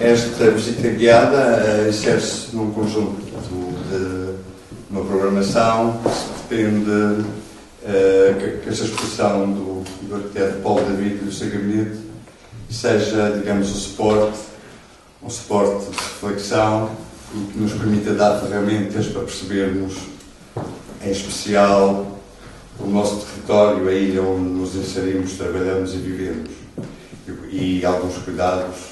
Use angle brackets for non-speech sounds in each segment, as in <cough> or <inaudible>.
esta visita guiada uh, insere-se num conjunto de uma programação que se pretende uh, que, esta exposição do, do arquiteto Paulo David e do seu gabinete seja, digamos, o suporte, um suporte de reflexão e que nos permita dar ferramentas para percebermos, em especial, o nosso território, a ilha onde nos inserimos, trabalhamos e vivemos. E, e alguns cuidados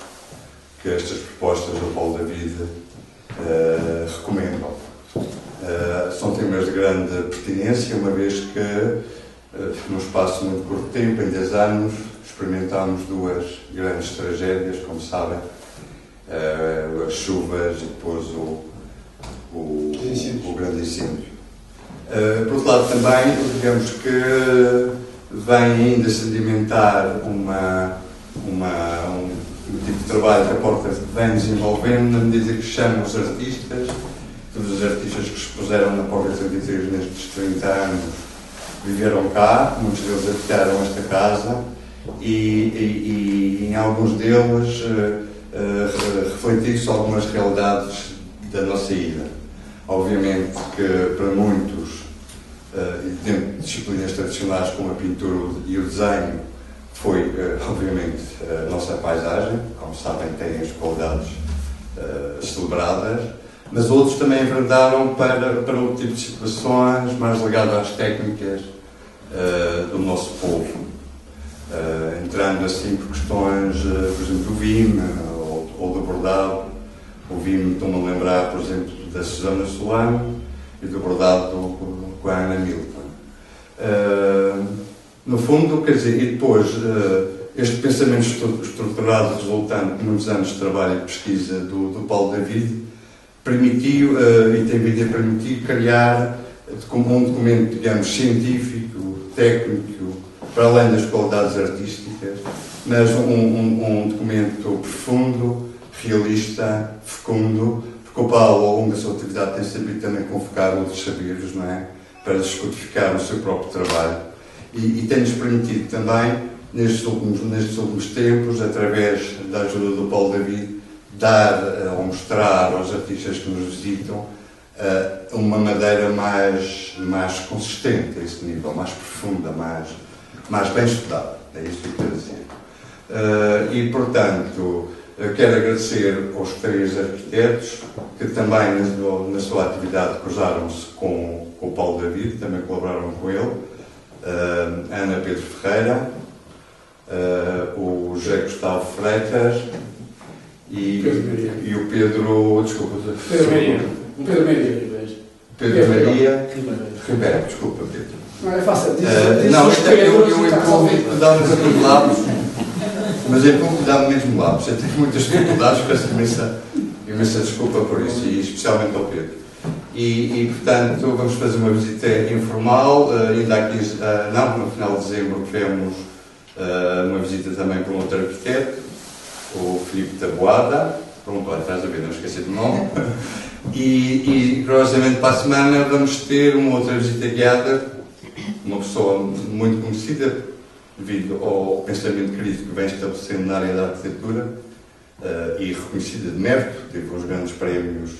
que estas propostas do Paulo da Vida uh, recomendam. Uh, são temas de grande pertinência, uma vez que, uh, num espaço muito curto tempo, em 10 anos, experimentámos duas grandes tragédias, como sabem, as chuvas e depois o, o, o grande incêndio. Uh, por outro lado, também, digamos que vem ainda sedimentar uma, uma, um, um, tipo de trabalho que a Porta vem desenvolvendo na medida que chama os artistas, todos os artistas que expuseram na Porta 33 nestes 30 anos viveram cá, muitos deles habitaram esta casa e, e, e em alguns deles uh, uh, refletir-se algumas realidades da nossa ilha. Obviamente que para muitos uh, dentro de disciplinas tradicionais como a pintura e o desenho, foi, uh, <laughs> obviamente, a nossa paisagem, como sabem, tem as qualidades uh, celebradas, mas outros também enverdaram para, para outro tipo de situações mais ligadas às técnicas uh, do nosso povo. entrando assim por questões, por exemplo, do vime ou, ou do bordado. O vime, estou-me a lembrar, por exemplo, da Susana Solano e do bordado do, com a Ana Milton. No fundo, quer dizer, e depois uh, este pensamento estruturado resultante de muitos anos de trabalho e pesquisa do, do Paulo David permitiu, uh, e tem vindo a permitir, criar como um documento, digamos, científico, técnico, para além das qualidades artísticas, mas um, um, um documento profundo, realista, fecundo, porque o Paulo, ao longo da sua atividade, tem sabido também convocar outros saberes, não é? para descodificar o seu próprio trabalho e, e tem-nos permitido também, nestes últimos, nestes últimos tempos, através da ajuda do Paulo David, dar uh, ou mostrar aos artistas que nos visitam uh, uma madeira mais, mais consistente a esse nível, mais profunda, mais, mais bem estudada. É isto que eu quero dizer. Uh, e, portanto, quero agradecer aos três arquitetos que também na, sua atividade cruzaram-se com com o Paulo David, também colaboraram com ele, Ana Pedro Ferreira, uh, o José Gustavo Freitas e, e o Pedro. Desculpa. Pedro Maria. Pedro Maria. Pedro Maria Ribeiro, desculpa, Pedro. Não é fácil. Diz, uh, não, isto é, eu, eu empurro, dá-me os lábios, mas empurro dá-me mesmo lábios. Eu tenho muitas dificuldades, peço imensa, imensa desculpa por isso, e especialmente ao Pedro. E, e, portanto, vamos fazer uma visita informal, uh, ainda aqui, uh, não, no final de dezembro tivemos uh, uma visita também com outro arquiteto, o Filipe Taboada, pronto, olha, estás a ver, não esqueci do nome, <laughs> e, e curiosamente para a semana vamos ter uma outra visita guiada, uma pessoa muito conhecida, devido ao pensamento crítico que vem estabelecendo na área da arquitetura, e reconhecida de mérito, teve uns grandes prémios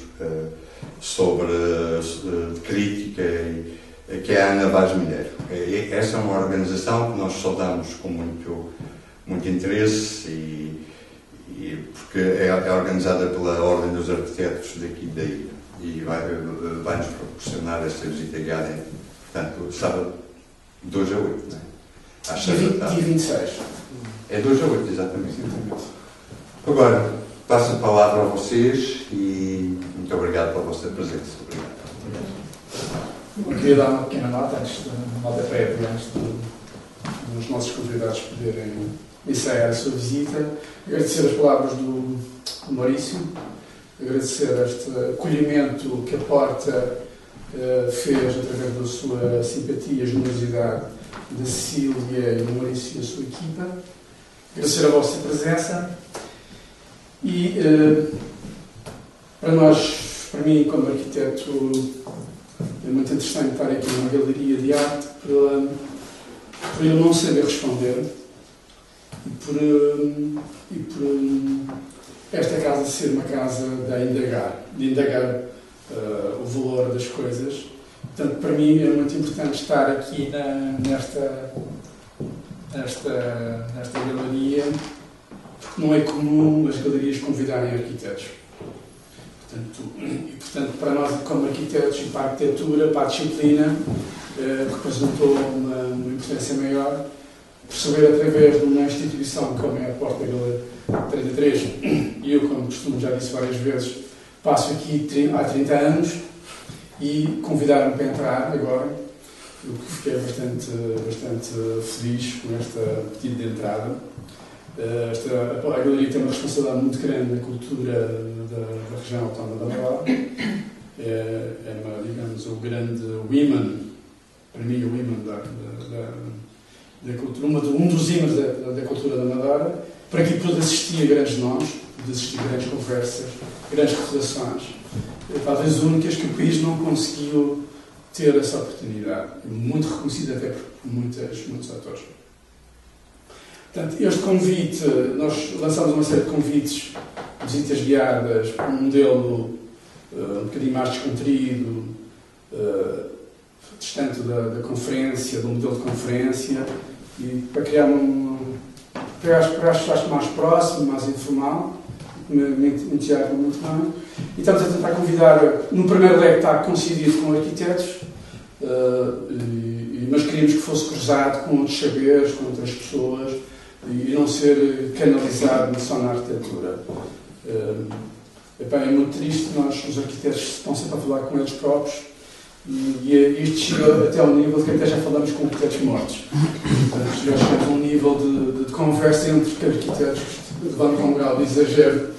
sobre uh, crítica, e, que é a Ana Vaz Milheiro. Essa é uma organização que nós saudamos com muito, muito interesse e, e porque é, é, organizada pela Ordem dos Arquitetos daqui da ilha e vai, eh, vai nos proporcionar esta visita guiada, portanto, sábado 2 a 8, não é? Às 6 da tarde. Dia 26. É 2 a 8, exatamente. Agora, passo a palavra a vocês e muito obrigado pela vossa presença. Obrigado. Eu queria dar uma pequena nota antes de nota prévia, antes de, dos nossos convidados poderem ensaiar a sua visita. Agradecer as palavras do, do Maurício, agradecer este acolhimento que a Porta uh, fez através da sua simpatia e generosidade da Cecília e do Maurício e a sua equipa. Agradecer a vossa presença e uh, para nós, para mim, como arquiteto, é muito interessante estar aqui numa galeria de arte por, por eu não saber responder e por, e por esta casa ser uma casa de indagar, de indagar uh, o valor das coisas. Portanto, para mim é muito importante estar aqui na, nesta, nesta, nesta galeria, porque não é comum as galerias convidarem arquitetos. Portanto, e, portanto, para nós, como arquitetos e para a arquitetura, para a disciplina, eh, representou uma, uma importância maior perceber através de uma instituição como é a Porta Galeria 33, e eu, como costumo, já disse várias vezes, passo aqui há 30 anos e convidaram-me para entrar agora. Eu fiquei bastante, bastante feliz com esta pedido de entrada. Eh, esta, a Galeria tem uma responsabilidade muito grande na cultura da, da região autónoma da Madeira. É, é uma, digamos, o grande women, para mim, o women da, da, da cultura, uma, um dos ímãs da, da, cultura da Madeira, para que pude assistir a grandes nomes, pude assistir a grandes conversas, grandes recordações, talvez únicas que o país não conseguiu ter essa oportunidade, muito reconhecida até por muitas, muitos atores. Portanto, este convite, nós lançamos uma série de convites, visitas guiadas, um modelo uh, um bocadinho mais descontraído, uh, distante da, da, conferência, do modelo de conferência, e para criar um. para acho mais próximo, mais informal, me, entusiasma muito bem. E estamos a tentar convidar, no primeiro leque está coincidido com arquitetos, uh, e, mas queríamos que fosse cruzado com outros saberes, com outras pessoas e não ser canalizado só na arquitetura. Uh, epá, é muito triste, nós, os arquitetos, estão sempre a falar com eles próprios e, isto chega até ao nível de que até já falamos com arquitetos mortos. Portanto, já chegamos a um nível de, de, de conversa entre arquitetos que levantam um grau de exagero.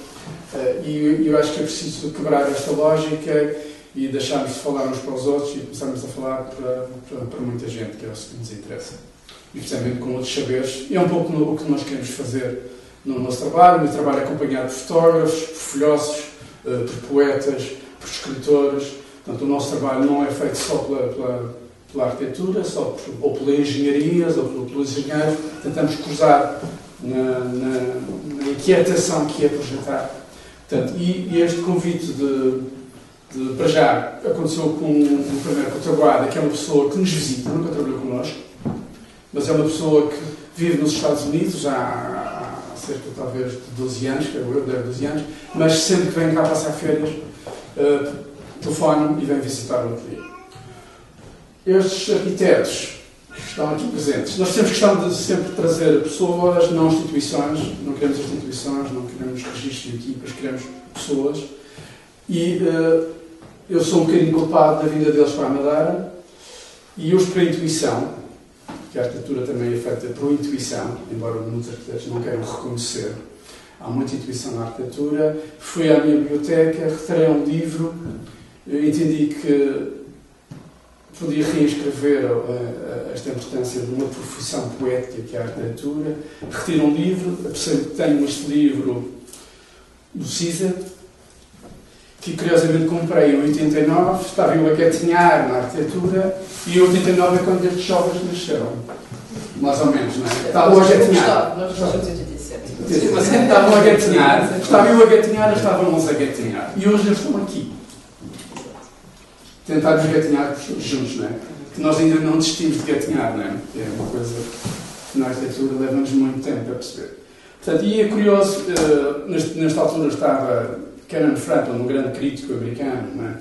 Uh, e eu acho que é preciso quebrar esta lógica e deixarmos de falar uns para os outros e começarmos a falar para, para, para muita gente, que é o que nos interessa e precisamente com outros saberes. E é um pouco o que nós queremos fazer no nosso trabalho. O meu trabalho é acompanhado por fotógrafos, por filósofos, eh, por poetas, por escritores. Portanto, o nosso trabalho não é feito só pela, pela, pela arquitetura, só por, ou pela engenharia, ou pelos engenheiros. Tentamos cruzar na, na, na, inquietação que é projetar. Portanto, e, e este convite de, de, para já, aconteceu com o primeiro o que é uma pessoa que nos visita, nunca trabalhou connosco, mas é uma pessoa que vive nos Estados Unidos há, há cerca talvez de 12 anos, que eu, deve 12 anos, mas sempre que vem cá passar férias, uh, telefone e vem visitar o ateliê. Estes arquitetos que estão aqui presentes, nós sempre gostamos de sempre trazer pessoas, não instituições, não queremos instituições, não queremos registros de equipas, queremos pessoas. E uh, eu sou um bocadinho culpado da vinda deles para a Madeira e os para a intuição, que a arquitetura também é feita por intuição, embora muitos arquitetos não queiram reconhecer. Há muita intuição na arquitetura. Fui à minha biblioteca, retirei um livro, entendi que podia reescrever esta importância de uma profissão poética que é a arquitetura. Retiro um livro, percebo que tenho este livro do CISA, que curiosamente comprei em 89, estava eu a gatinhar na arquitetura e em 89 é quando estes jovens nasceram. Mais ou menos, não é? Estavam a gatinhar. Nós nascemos em 87. Estavam a gatinhar, estava eu a gatinhar, estavam eles a gatinhar. E hoje eles estão aqui. Tentar gatinhar juntos, não é? Que nós ainda não desistimos de gatinhar, não é? É uma coisa que na arquitetura leva-nos muito tempo a perceber. Portanto, e é curioso, uh, nesta altura estava Canon Franklin, um grande crítico americano,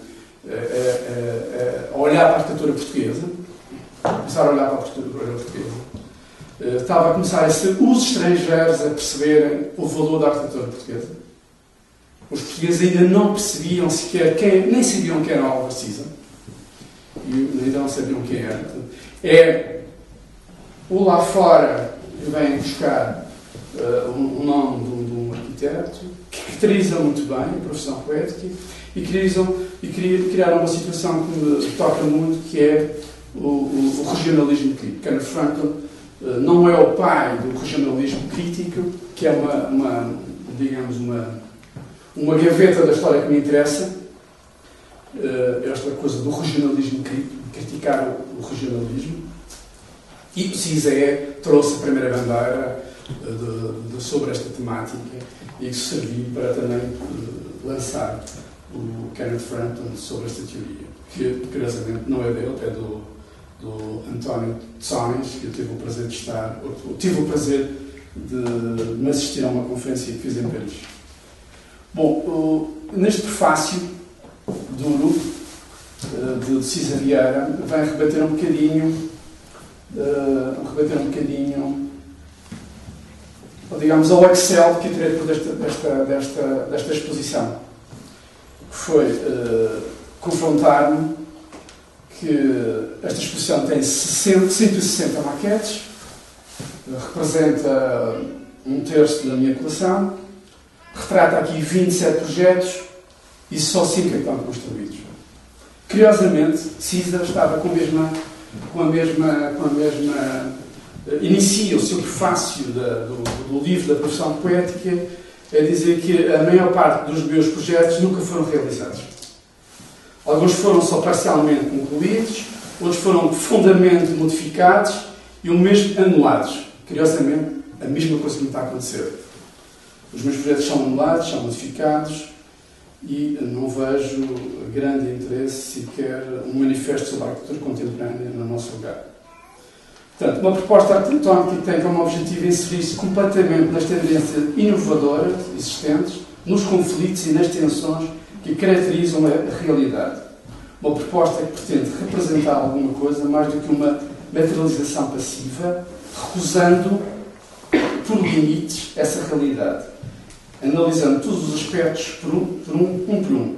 é? a, a, a, olhar para a arquitetura portuguesa, começar a olhar para a arquitetura portuguesa, eh, estava a começar a ser os estrangeiros a perceberem o valor da arquitetura portuguesa. Os portugueses ainda não percebiam sequer quem, nem sabiam quem era o Oliver Caesar. E ainda não sabiam quem era. É o lá fora vem buscar uh, nome de um, de um arquiteto, caracterizam muito bem a profissão poética e, criam, e criaram uma situação que me toca muito, que é o, o, o regionalismo crítico. Kenneth Franklin uh, não é o pai do regionalismo crítico, que é uma, uma digamos, uma, uma gaveta da história que me interessa, uh, esta coisa do regionalismo crítico, criticar o, regionalismo. E o CISE trouxe a primeira bandeira de, de, sobre esta temática e que serviu para também lançar o Kenneth Frampton sobre esta teoria, que curiosamente não é dele, é do, do António Tsonis, que eu tive o prazer de estar, tive o prazer de me assistir a uma conferência que fiz em Paris. Bom, neste prefácio duro eh, de Cisa Vieira, vai rebater um bocadinho, rebater um bocadinho, digamos, ao Excel que tirei desta, desta, desta, desta exposição, que foi uh, confrontar-me que esta exposição tem 160 maquetes, representa um terço da minha coleção, retrata aqui 27 projetos e só 5 é estão construídos. Curiosamente, César estava com a mesma, com a mesma, com a mesma inicia o seu prefácio da, do, do, livro da profissão poética a dizer que a maior parte dos meus projetos nunca foram realizados. Alguns foram só parcialmente concluídos, outros foram profundamente modificados e o mesmo anulados. Curiosamente, a mesma coisa que me está a acontecer. Os meus projetos são anulados, são modificados e não vejo grande interesse sequer um manifesto sobre a arquitetura contemporânea no nosso lugar. Portanto, uma proposta arquitetónica que tem como objetivo inserir-se completamente nas tendências inovadoras existentes, nos conflitos e nas tensões que caracterizam a realidade. Uma proposta que pretende representar alguma coisa mais do que uma materialização passiva, recusando por limites essa realidade, analisando todos os aspectos por um por um, um por um.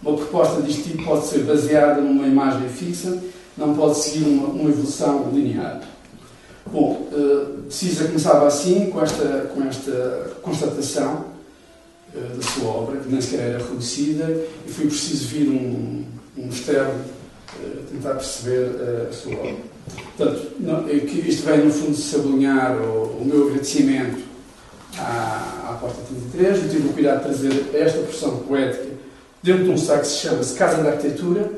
Uma proposta deste tipo pode ser baseada numa imagem fixa, não pode seguir uma, uma evolução linear. Bom, uh, Cisa começava assim, com esta, com esta constatação uh, da sua obra, que nem sequer era reconhecida, e foi preciso vir um, um externo uh, tentar perceber a sua obra. Portanto, isto vem, no fundo, sublinhar o, o meu agradecimento à, à Porta 33. Eu tive o cuidado de trazer esta porção poética dentro de um site que se chama -se Casa da Arquitetura,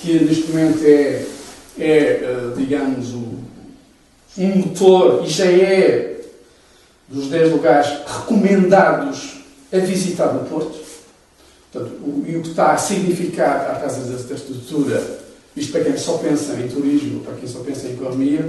que neste momento é, é digamos, um, um motor e já é dos 10 lugares recomendados a visitar no Porto. Portanto, o, e o que está a significar à Casa da Arquitetura, isto para quem só pensa em turismo, para quem só pensa em economia,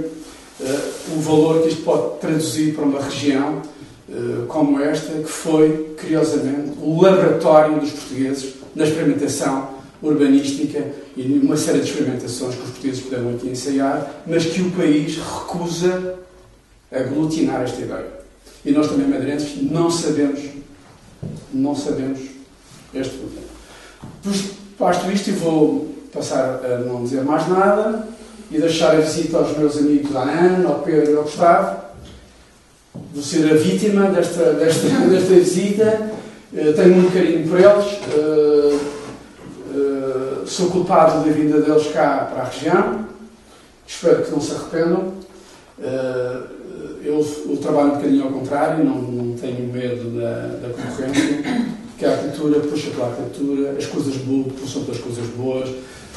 uh, o valor que isto pode traduzir para uma região uh, como esta, que foi, curiosamente, o laboratório dos portugueses na experimentação urbanística e uma série de experimentações que os portugueses puderam aqui ensaiar, mas que o país recusa aglutinar esta ideia. E nós também, madeirenses, não sabemos, não sabemos este problema. Posto isto, e vou passar a não dizer mais nada e deixar a visita aos meus amigos, à Ana, ao Pedro e ao Gustavo. Vou ser a vítima desta, desta, <laughs> desta visita. Uh, tenho muito carinho por eles. Sou culpado da vinda deles cá para a região. Espero que não se arrependam. eu, eu, trabalho um bocadinho ao contrário, não, não tenho medo da, da concorrência, porque a arquitetura puxa pela arquitetura, as coisas boas puxam pelas coisas boas.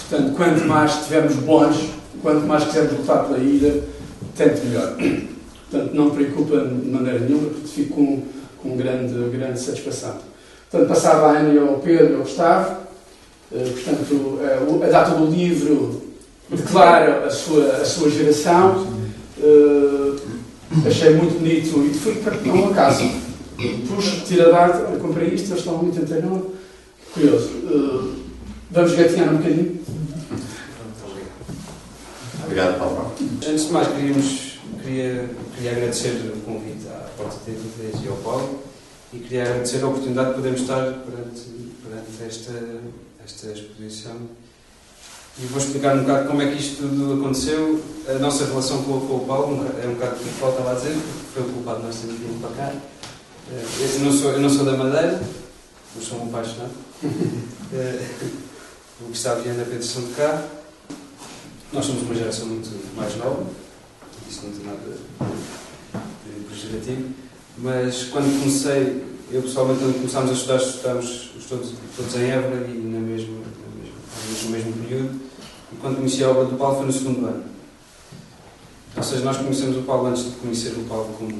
Portanto, quanto mais estivermos bons, quanto mais quisermos lutar pela ida, tanto melhor. Portanto, não me preocupa de maneira nenhuma, porque fico com, com grande, grande satisfação. Portanto, passava a Ana e ao Pedro e ao Gustavo. Uh, portanto, uh, a data do livro declara a sua, a sua geração. Uh, achei muito bonito e foi para um acaso. Puxa, tira a data, comprei isto, eles estão em 89. Curioso. vamos gatinhar um bocadinho? Obrigado, Paulo. Antes de mais, queríamos, queria, queria agradecer o convite à Porta TV e ao Paulo e queria agradecer a oportunidade de podermos estar perante, perante esta, esta exposição. E vou explicar um bocado como é que isto tudo aconteceu. A nossa relação com, com o Paulo é um bocado o que o Paulo estava a dizer, porque foi o culpado nós termos vindo para cá. Eh, eu não sou, eu não sou da Madeira, mas sou um apaixonado. <laughs> Eh, o Gustavo e a Ana Pedro são de cá. Nós somos uma geração muito mais nova, isso não tem nada de pejorativo, mas quando comecei, eu pessoalmente, quando começámos a estudar, estudamos todos, todos em Évora e na mesma, na mesma, no mesmo período, e quando conheci a obra do Paulo foi no segundo ano. Ou seja, nós conhecemos o Paulo antes de conhecer o Paulo como,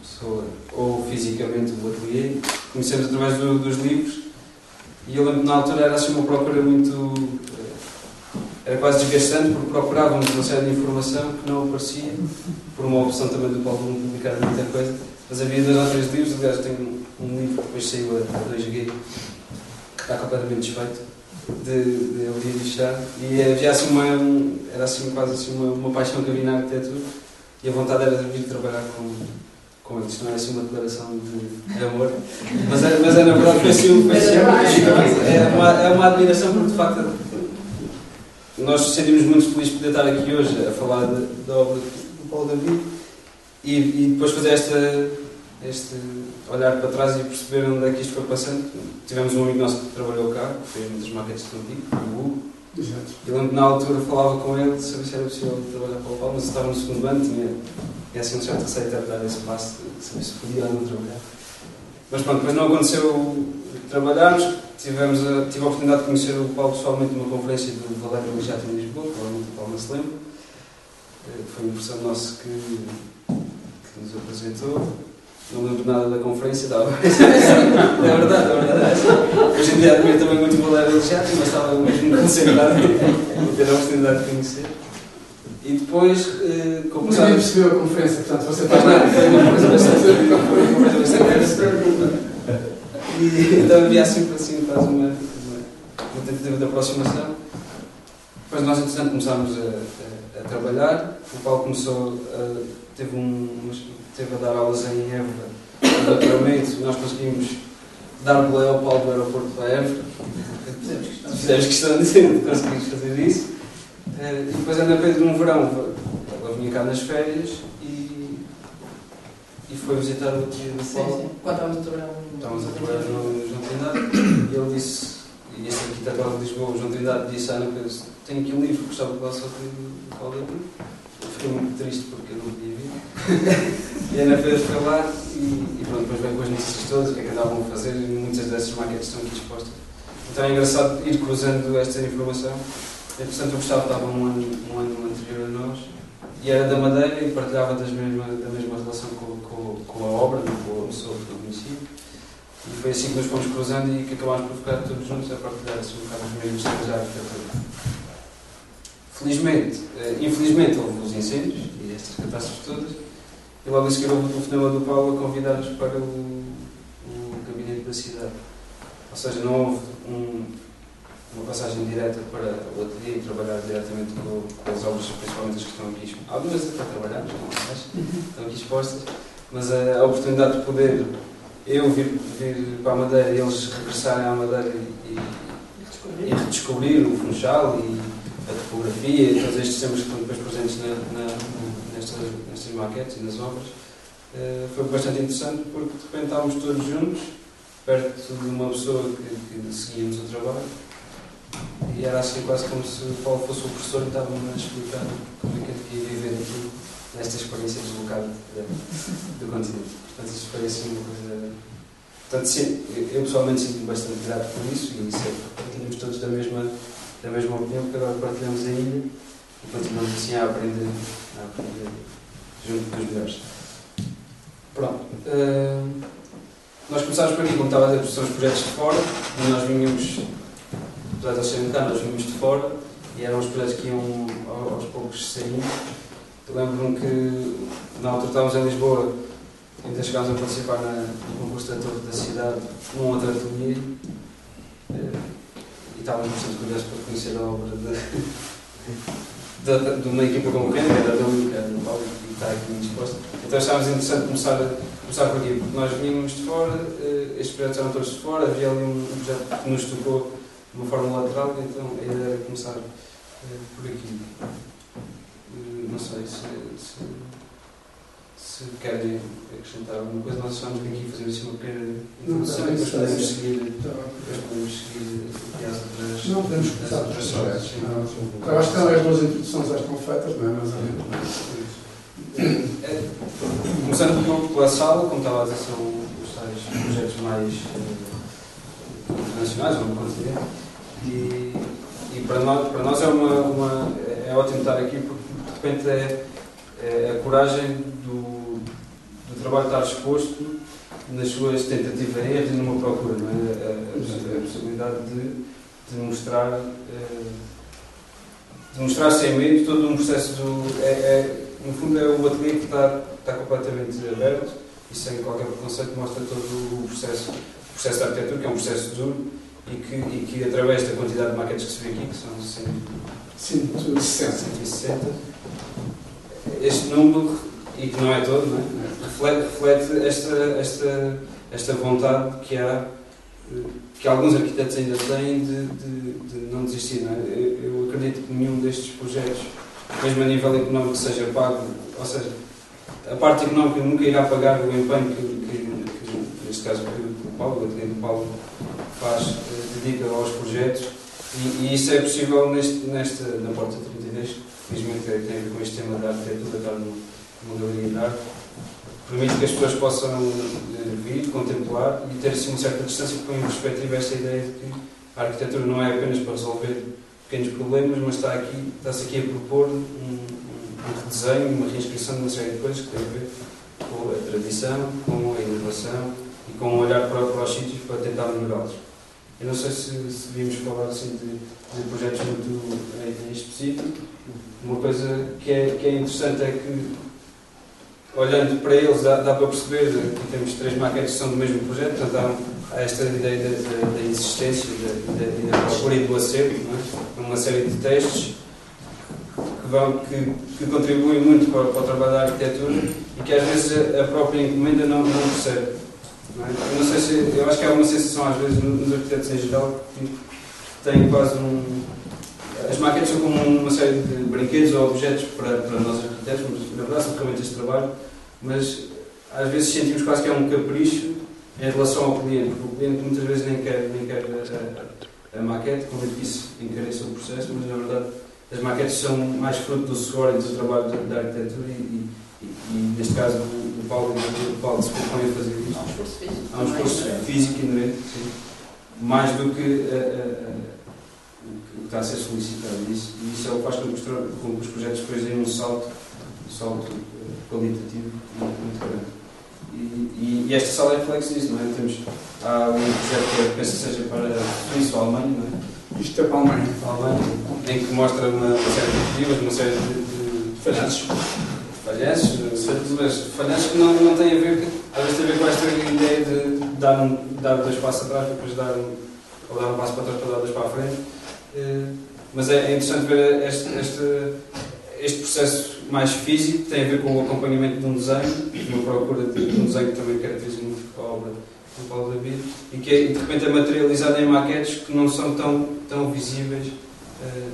pessoa, ou fisicamente o ateliê, conhecemos através do, dos livros e eu lembro que na altura era assim uma procura muito. eh, era quase desgastante porque procurávamos uma série de informação que não aparecia, por uma opção também do Paulo não publicar muita coisa, mas havia dois ou três livros, aliás tenho um, livro que depois saiu a, a 2G que está completamente desfeito de, de li lixar e havia assim uma um, era assim quase assim uma, uma paixão que havia na arquitetura e a vontade era de vir trabalhar com, com eles. Não é assim uma declaração de, amor, mas é, mas é na verdade foi assim, foi assim é, uma, é uma admiração porque de facto nós sentimos muito felizes poder estar aqui hoje a falar da obra do Paulo David e, e depois fazer esta, este olhar para trás e perceber onde é que isto foi passando. Tivemos um amigo nosso que trabalhou cá, que fez muitas maquetes de Contigo, o Hugo, Exato. eu lembro que na altura falava com ele, sabia se era possível trabalhar para o Paulo, mas estava no segundo ano, tinha, tinha assim um certo receio de dar esse passo, de saber se podia ou não trabalhar. Mas pronto, depois não aconteceu trabalharmos, tivemos a, tive a oportunidade de conhecer o Paulo pessoalmente numa conferência do Valério Lijato em Lisboa, provavelmente o Paulo não se lembra. Eh, Foi um professor nosso que, que nos apresentou. Não lembro nada da conferência, estava. <laughs> é verdade, é verdade. Hoje em dia admiro também muito o Valério Lijato, mas estava mesmo concentrado em ter a oportunidade de conhecer. E depois, eh, ninguém percebeu a conferência, portanto você está Pois não, foi uma coisa bastante- uma coisa bastante E então havia sempre assim quase uma, uma, uma tentativa de aproximação. Depois nós, entretanto, começámos a, a- a trabalhar. O Paulo começou a, teve, um, teve a dar aulas em Évora, doutoramento. Nós conseguimos dar boleia ao Paulo do aeroporto para Évora. Fizemos questão de conseguirmos fazer isso. Eh, E depois anda Pedro num verão, ela vinha cá nas férias e, e foi visitar o tio do Sim, Paulo. sim. Quando estávamos a trabalhar no- Estávamos a trabalhar no e ele disse, e este arquiteto lá de Lisboa, o João Trindade, disse à Ana Pedro, tenho aqui um livro que gostava de lá só de Paulo Cruz. Eu fiquei muito triste porque eu não podia vir. <laughs> e a Ana Pedro foi lá e, e pronto, depois veio com as notícias todas, o que é que andavam a fazer e muitas dessas maquetes estão aqui expostas. Então é engraçado ir cruzando esta informação. Entretanto, o Gustavo estava um ano, um ano anterior a nós e era da Madeira e partilhava mesma, da mesma relação com, com, com a obra, com a pessoa que eu conhecia. E foi assim que nos fomos cruzando e que acabámos por ficar todos juntos a partilhar assim, um bocado os mesmos temas da arquitetura. Felizmente, eh, infelizmente houve os incêndios e estas catástrofes todas, e logo a seguir houve o telefonema do Paulo a convidar-nos para o, o gabinete da cidade. Ou seja, não houve um, uma passagem direta para o ateliê e trabalhar diretamente com, com as obras, principalmente as que estão aqui expostas. Algumas até trabalhamos, não mais, estão aqui expostas, mas a, a oportunidade de poder eu vir, vir para a Madeira e eles regressarem à Madeira e, e, redescobrir o Funchal e a topografia e todos estes temas que estão depois presentes na, na, nestas, nestas maquetes e nas obras, eh, foi bastante interessante porque de repente estávamos todos juntos, perto de uma pessoa que, que seguíamos o trabalho e era assim quase como se o Paulo fosse o professor e estava-me a explicar como é que eu devia viver aqui nesta experiência deslocada de- do continente. Portanto, isso foi assim uma coisa. Portanto, sim, eu eu pessoalmente sinto-me bastante grato por isso e sei que partilhamos todos da mesma, da mesma opinião, porque agora partilhamos a ilha e continuamos assim a aprender, a aprender junto dos melhores. Pronto. eh, nós começámos por aqui, como estava a dizer, são os projetos de fora, e nós vinhamos, apesar de de cá, nós vinhamos de fora e eram os projetos que iam ao- aos poucos saindo. Lembro-me que na altura estávamos em Lisboa, ainda chegámos a participar na, no concurso da Torre da Cidade, num outro ateliê, eh, e estávamos bastante curiosos para conhecer a obra de, <laughs> de, de uma equipa concorrente, que era da Lu, que era do Paulo, e está aqui muito exposta. Então achámos interessante começar, começar por aqui, porque nós vínhamos de fora, eh, estes projetos eram todos de fora, havia ali um, um projeto que nos tocou de uma forma lateral, então a ideia era começar eh, por aqui. Eh, não sei se, se, se querem acrescentar alguma coisa, nós achamos que aqui fazemos assim uma pequena introdução e depois podemos seguir, depois podemos seguir aqui às outras. Não, podemos começar. Não, Eu acho que as duas introduções já estão feitas, não é? Mas É, Começando pelo- pela sala, como estava a dizer, são os tais projetos mais eh, internacionais, vamos considerar. E, e para, nós, para nós é, uma, uma- é ótimo estar aqui porque repente é, é a coragem do, do trabalho estar exposto nas suas tentativas e erros e numa procura, não é? A, a, a possibilidade de, de mostrar. Uh, de mostrar sem medo todo um processo do. É, é, no fundo, é o ateliê que está, está completamente aberto e sem qualquer preconceito mostra todo o processo, o processo de arquitetura, que é um processo duro e que, e que através da quantidade de maquetes que se vê aqui, que são 160, 160 este número, e que não é todo, não é? reflete, reflete esta, esta, esta vontade que há que alguns arquitetos ainda têm de, de, de não desistir. Não é? eu, eu, acredito que nenhum destes projetos, mesmo a nível económico, seja pago, ou seja, a parte económica nunca irá pagar o empenho que, que, que neste caso, o Paulo, o Paulo, faz, eh, dedica aos projetos, e, e, isso é possível neste, nesta, na Porta 32, felizmente tem a ver com este tema da arquitetura, estar numa galeria de arte permite que as pessoas possam eh, vir, contemplar e ter assim uma certa distância que põe em perspectiva esta ideia de que a arquitetura não é apenas para resolver pequenos problemas, mas está aqui, está-se aqui a propor um, um, um redesenho, uma reinscrição de uma série de coisas que têm a ver com a tradição, com a inovação e com um olhar para, para os sítios para tentar melhorá-los. Eu não sei se, se falar assim de, de projetos muito em, em específico. Uma coisa que é, que é interessante é que olhando para eles, dá, dá para perceber que temos três maquetes que são do mesmo projeto, portanto há esta ideia da, da, existência da, da, procura e do acerto, é? uma série de testes que, vão, que, que contribuem muito para, para, o trabalho da arquitetura e que às vezes a, própria encomenda não, não percebe. É? eu, não sei se, eu acho que há uma sensação às vezes nos arquitetos em geral que têm quase um. As maquetes são como uma série de brinquedos ou objetos para, para nós arquitetos, mas na verdade são ferramentas de trabalho mas às vezes sentimos quase que é um capricho em relação ao cliente, porque o cliente muitas vezes nem quer, nem quer a, a, a maquete, como eu disse, encareça o processo, mas na verdade as maquetes são mais fruto do suor e do trabalho da, arquitetura e, e, e, neste caso Paulo e o Paulo se propõem a fazer isto. Há um esforço físico. Há um esforço físico inerente, sim. Mais do que o que está a ser solicitado. E isso, isso é o que faz com que os projetos depois deem um salto, um salto qualitativo muito grande. E, e, e, esta sala é reflexo disso, não é? Temos, há um projeto que eu penso seja para a Suíça ou a Alemanha, não é? Isto é para a Alemanha. Para a Alemanha, em que mostra uma, série de pedidos, uma série de, de falhanços. Falhanços, mas falhanços que não, não têm a ver, às vezes a ver com esta ideia de dar, um, dar dois passos atrás, depois dar um, ou dar um passo para trás para dar dois para a frente. Eh, mas é, é interessante ver este, este, este processo mais físico tem a ver com o acompanhamento de um desenho, uma procura de um desenho que também caracteriza muito a obra do Paulo David, e que é, de repente é materializado em maquetes que não são tão, tão visíveis, uh,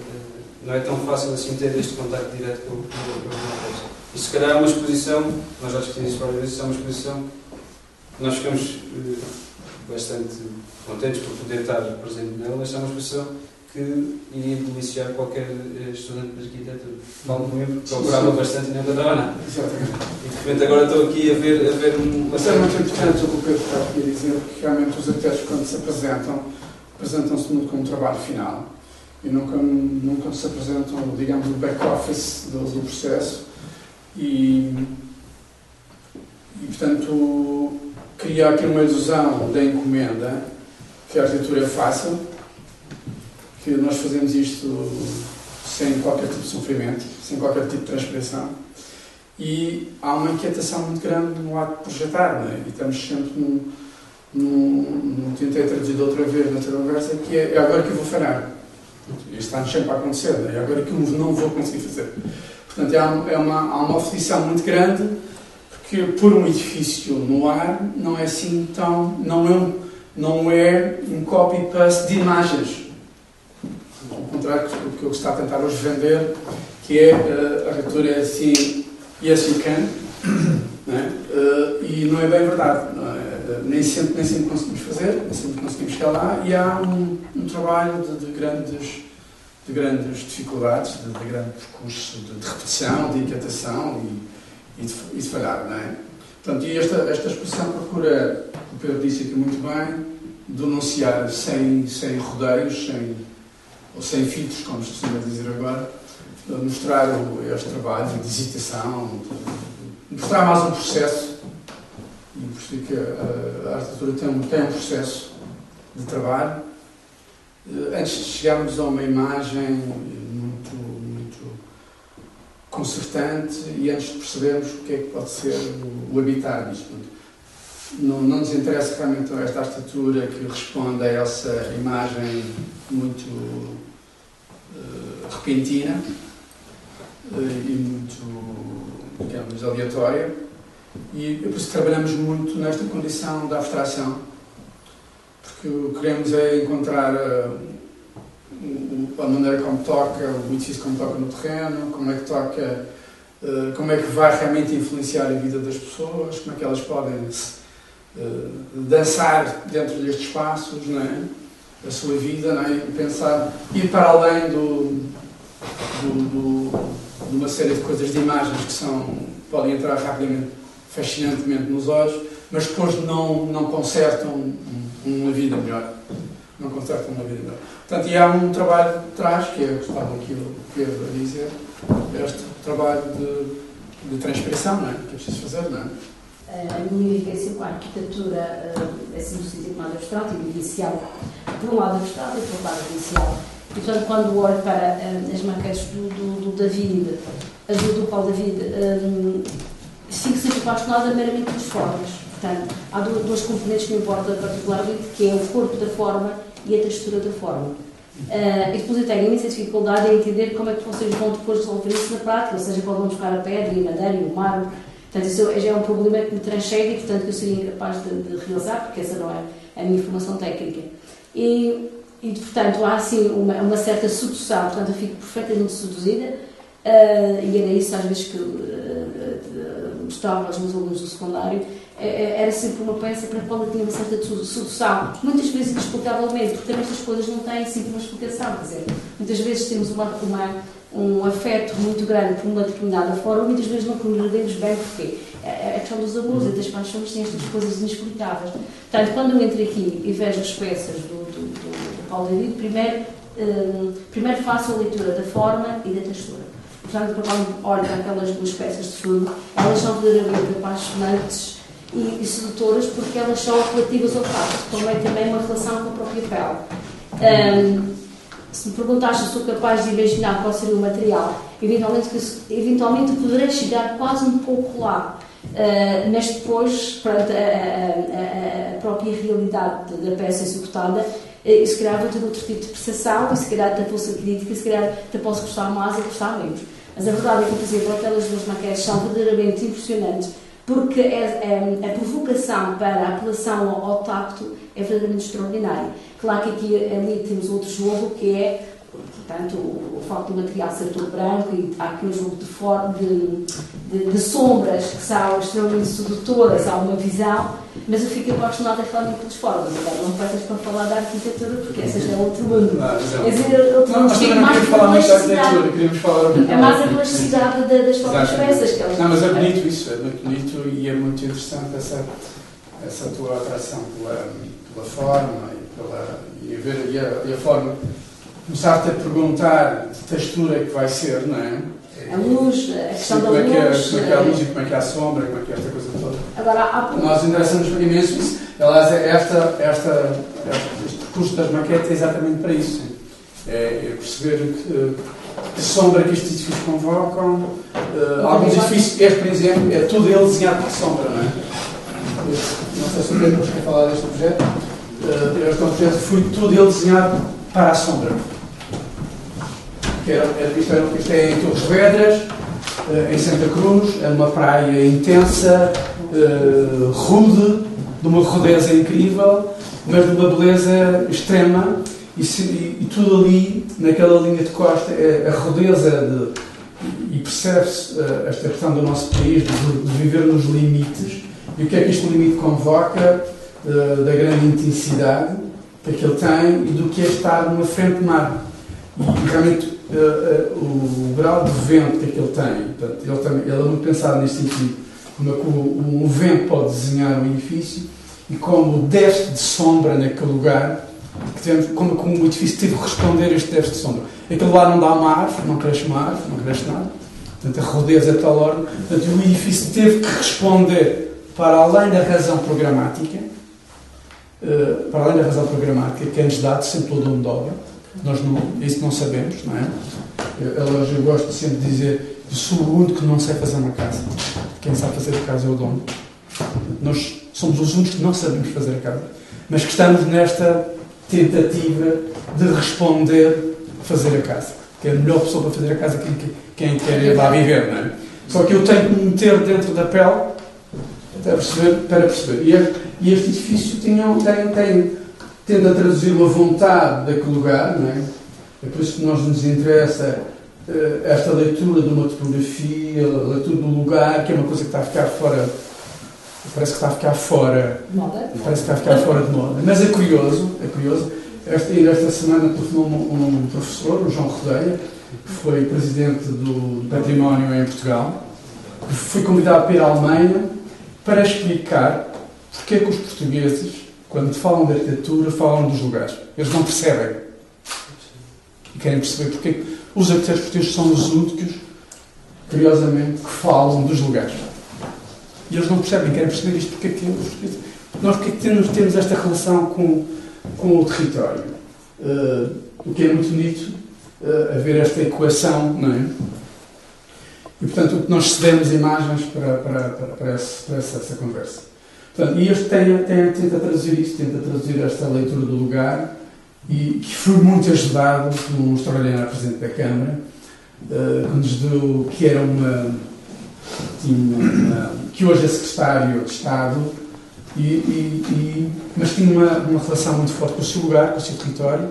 não é tão fácil assim ter este contato direto com, com, com. E se calhar é uma exposição, nós já discutimos isso várias vezes, é uma exposição que nós ficamos uh, bastante contentes por poder estar presente nela, mas é uma exposição que iria deliciar qualquer eh, estudante de arquitetura. Falo comigo procurava bastante e não encontrava nada. Exatamente. E de repente agora estou aqui a ver, a ver uma Mas é muito importante o que o Pedro está aqui a dizer, porque realmente os arquitetos quando se apresentam, apresentam-se muito com um trabalho final e nunca, nunca se apresentam, digamos, o back-office do, do, processo e, e, portanto, criar aqui uma ilusão da encomenda que a arquitetura é fácil que nós fazemos isto sem qualquer tipo de sofrimento, sem qualquer tipo de transpiração. E há uma inquietação muito grande no ato de projetar, é? e estamos sempre num, num, tentei traduzir outra vez nesta conversa, que é, é agora que eu vou falhar. Isto está sempre a acontecer, é? é agora que eu não vou conseguir fazer. Portanto, há, é uma, há uma aflição muito grande, porque por um edifício no ar não é assim tão. não é um, não é um copy-paste de imagens contrário do que eu está a tentar hoje vender, que é uh, a arquitetura é assim, yes you can, né? uh, e não é bem verdade. É? Uh, nem, sempre, nem sempre conseguimos fazer, nem sempre conseguimos chegar lá, e há um, um trabalho de, de, grandes, de grandes dificuldades, de, de grande percurso de, de, repetição, de inquietação e, e, de, e de falhar. Não é? Portanto, e esta, esta expressão procura, o Pedro disse aqui muito bem, denunciar sem, sem rodeios, sem ou sem filtros, como se costuma dizer agora, mostrar este trabalho de hesitação, mostrar mais um processo e percebi que a, a arquitetura tem tem um processo de trabalho eh, antes de chegarmos a uma imagem muito, muito concertante e antes de percebermos o que é que pode ser o, o habitar disto. Não, não nos interessa realmente esta arquitetura que responde a essa imagem muito uh, repentina uh, e muito, digamos, aleatória. E por isso trabalhamos muito nesta condição da abstração, porque o que queremos é encontrar uh, a maneira como toca, o edifício como toca no terreno, como é que toca, como é que vai realmente influenciar a vida das pessoas, como é que elas podem uh, dançar dentro destes espaços, é? a sua vida, não é? e pensar, ir para além do, do, do, de uma série de coisas, de imagens que são, podem entrar rapidamente, fascinantemente nos olhos, mas depois não, não consertam uma vida melhor. Não consertam uma vida melhor. Portanto, e há um trabalho de trás, que é, estava aqui o Pedro a dizer, este trabalho de, de transcrição, não é? que é preciso fazer, não é? a minha vivência com a arquitetura, assim no sentido mais abstrato e vivencial, por um lado abstrato e por outro lado vivencial. E, portanto, quando olho para uh, as maquetes do, do, do David, do, do Paulo David, fico sempre apaixonada meramente pelas formas. Portanto, há duas componentes que me importam particularmente, que é o corpo da forma e a textura da forma. Uh, e depois eu tenho imensa dificuldade em entender como é que vocês vão depois resolver isso na prática, ou seja, quando vão buscar a pedra e a madeira e o mármore, Portanto, isso já é um problema que me transcende e, portanto, eu seria incapaz de, de, realizar, porque essa não é a minha formação técnica. E, e portanto, há assim uma, uma, certa sedução, portanto, eu fico perfeitamente seduzida, uh, e era isso às vezes que uh, mostrava aos meus alunos do secundário, era sempre uma peça para a qual eu tinha uma certa sedução, muitas vezes inexplicavelmente, porque também estas coisas não têm sempre uma explicação, quer dizer, muitas vezes temos uma, uma um afeto muito grande por uma determinada forma, muitas vezes não compreendemos bem porquê. A questão dos amores e das paixões tem estas coisas inexplicáveis. Portanto, quando eu entro aqui e vejo as peças do, do, do, do Paulo David, primeiro, um, primeiro faço a leitura da forma e da textura. Portanto, quando olho para aquelas duas peças de fundo, elas são verdadeiramente apaixonantes e, e sedutoras porque elas são apelativas ao facto, também, também uma relação com a própria pele. Um, se me perguntaste se sou capaz de imaginar qual seria o material, eventualmente, eventualmente poderei chegar quase um pouco lá. Uh, mas depois, perante a, a, a, própria realidade da peça executada, uh, se calhar vou ter outro tipo de percepção, e se calhar até posso crítica, se calhar até posso gostar mais ou gostar menos. Mas a verdade é que, por exemplo, aquelas duas maquetes são verdadeiramente impressionantes, porque é, é, a provocação para a apelação ao, ao tacto é verdadeiramente extraordinária. Claro que aqui ali temos outro jogo que é portanto, o, o facto do material ser todo branco e há aqui um jogo de, de, de, de, sombras que são extremamente sedutoras, há uma visão, mas eu fico apaixonada realmente pelas formas. Agora, não peças para falar da arquitetura, porque essa já é outro mundo. Não, não. Quer dizer, outro mundo é mais falar muito da arquitetura, queríamos falar É mais a plasticidade das próprias peças que elas Não, mas é bonito isso, é muito bonito e é muito interessante essa, essa tua atração pela, pela forma e, pela, a, ver, e, a, e a forma começar-te a perguntar que textura é que vai ser, não é? A luz, a questão da luz. Como é, como é que é a luz e como é que é a sombra, como é que é esta coisa toda. Agora, há Nós interessamos imenso isso. Aliás, esta, esta, este percurso das maquetes é exatamente para isso. É, é perceber que, que sombra que estes edifícios convocam. Uh, alguns edifícios, este, por exemplo, é tudo ele desenhado para sombra, não é? Não sei se o Pedro quer falar deste projeto. Uh, este é um projeto que foi tudo ele desenhado para a sombra que era, isto, era, isto é em Torres Vedras, eh, em Santa Cruz, é uma praia intensa, uh, rude, de uma rudeza incrível, mas de uma beleza extrema, e, se, e, tudo ali, naquela linha de costa, é a rudeza de, e percebe-se uh, esta questão do nosso país, de, de, viver nos limites, e o que é que este limite convoca, da grande intensidade que ele tem e do que é estar numa frente de mar. E realmente o, grau de vento que, é que ele tem. Portanto, ele, também, ele é muito pensado nesse sentido, como é que o, o vento pode desenhar um edifício e como o déficit de sombra naquele lugar, que tivemos, como, como o edifício teve que responder a este déficit de sombra. Aquele lá não dá uma árvore, não cresce uma árvore, não cresce nada. Portanto, a rodeza é tal ordem. Portanto, o edifício teve que responder para além da razão programática, uh, para além da razão programática que é-nos dado sempre pelo dono de obra, nós não, isso não sabemos, não é? Eu, eu gosto sempre de dizer, eu sou o único que não sei fazer uma casa. Quem sabe fazer a casa é o dono. Nós somos os únicos que não sabemos fazer a casa, mas que estamos nesta tentativa de responder fazer a casa. Que é a melhor pessoa para fazer a casa quem, quem quer ir lá viver, não é? Só que eu tenho que me meter dentro da pele para perceber. Para perceber. E, este, edifício tem, tem, tem, tende a traduzir uma vontade daquele lugar, não é? É por isso que nós nos interessa uh, esta leitura de uma topografia, a leitura do lugar, que é uma coisa que está a ficar fora. Parece que está a ficar fora. Moda? Parece que está a ficar fora de moda. Mas é curioso, é curioso. Esta, esta semana telefonou um, um professor, o João Rodeia, que foi presidente do Património em Portugal, que foi convidado para ir à Alemanha para explicar porque é que os portugueses, quando falam de arquitetura, falam dos lugares. Eles não percebem. E querem perceber porque que os arquitetos portugueses são os únicos, curiosamente, que falam dos lugares. E eles não percebem, querem perceber isto porque é que. Nós porque é que temos, esta relação com, com o território. Uh, o que é muito bonito uh, haver esta equação, não é? E, portanto, nós cedemos imagens para, para, para, para, para essa, essa, conversa. Portanto, e este tem, tem, tenta traduzir isto, tenta traduzir esta leitura do lugar, e que foi muito ajudado por um extraordinário Presidente da Câmara, uh, que nos deu, que era uma, tinha uma, que hoje é Secretário de Estado, e, e, e, mas tinha uma, uma relação muito forte com o seu lugar, com o seu território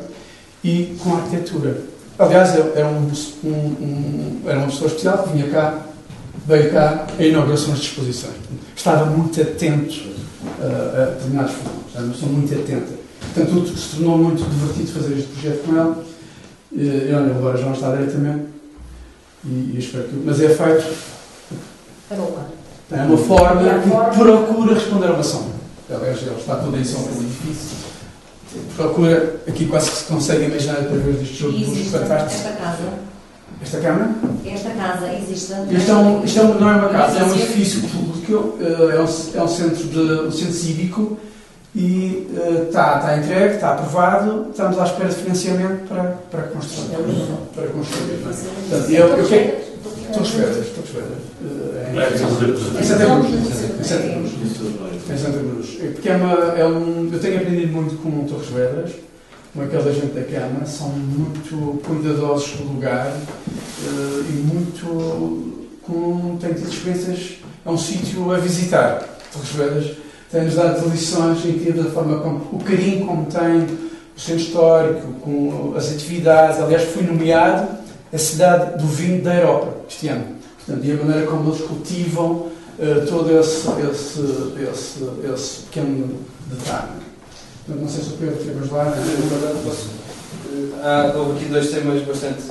e com a arquitetura. Aliás, era, um, um, um, era uma pessoa especial que vinha cá, veio cá a inaugurações de exposições. Estava muito atento a determinados fenómenos, era uma pessoa muito atenta. Portanto, tudo se tornou muito divertido fazer este projeto com ela. E, olha, agora já não está diretamente. E, e espero que. Mas é feito. É uma forma que procura responder a uma sombra. Aliás, ele está todo em sombra no edifício procura, aqui quase que se consegue imaginar através deste jogo de luz Esta casa? Esta câmara? Esta casa existe. Isto, é um, isto é um, não é uma casa, é um edifício público, eh, é um, é um centro, de, um centro cívico e uh, está, está entregue, está aprovado, estamos à espera de financiamento para, para construir. Para construir. Portanto, eu, eu, eu, Torres Vedras, Torres Vedras. Em Santa Cruz. Em Santa Cruz. Em Santa Cruz. Porque é uma, é um, eu tenho aprendido muito com Torres Vedras, com aquela gente da Câmara, são muito cuidadosos do lugar uh, e muito. Com, tenho tido experiências. É um sítio a visitar. Torres Vedras tem-nos dado lições incríveis da forma como. o carinho como tem o centro histórico, com as atividades. Aliás, fui nomeado a cidade do vinho da Europa este ano. Portanto, e a maneira como eles cultivam uh, todo esse, esse, esse, esse pequeno detalhe. Portanto, não sei se o Pedro queres lá. Há, houve aqui dois temas bastante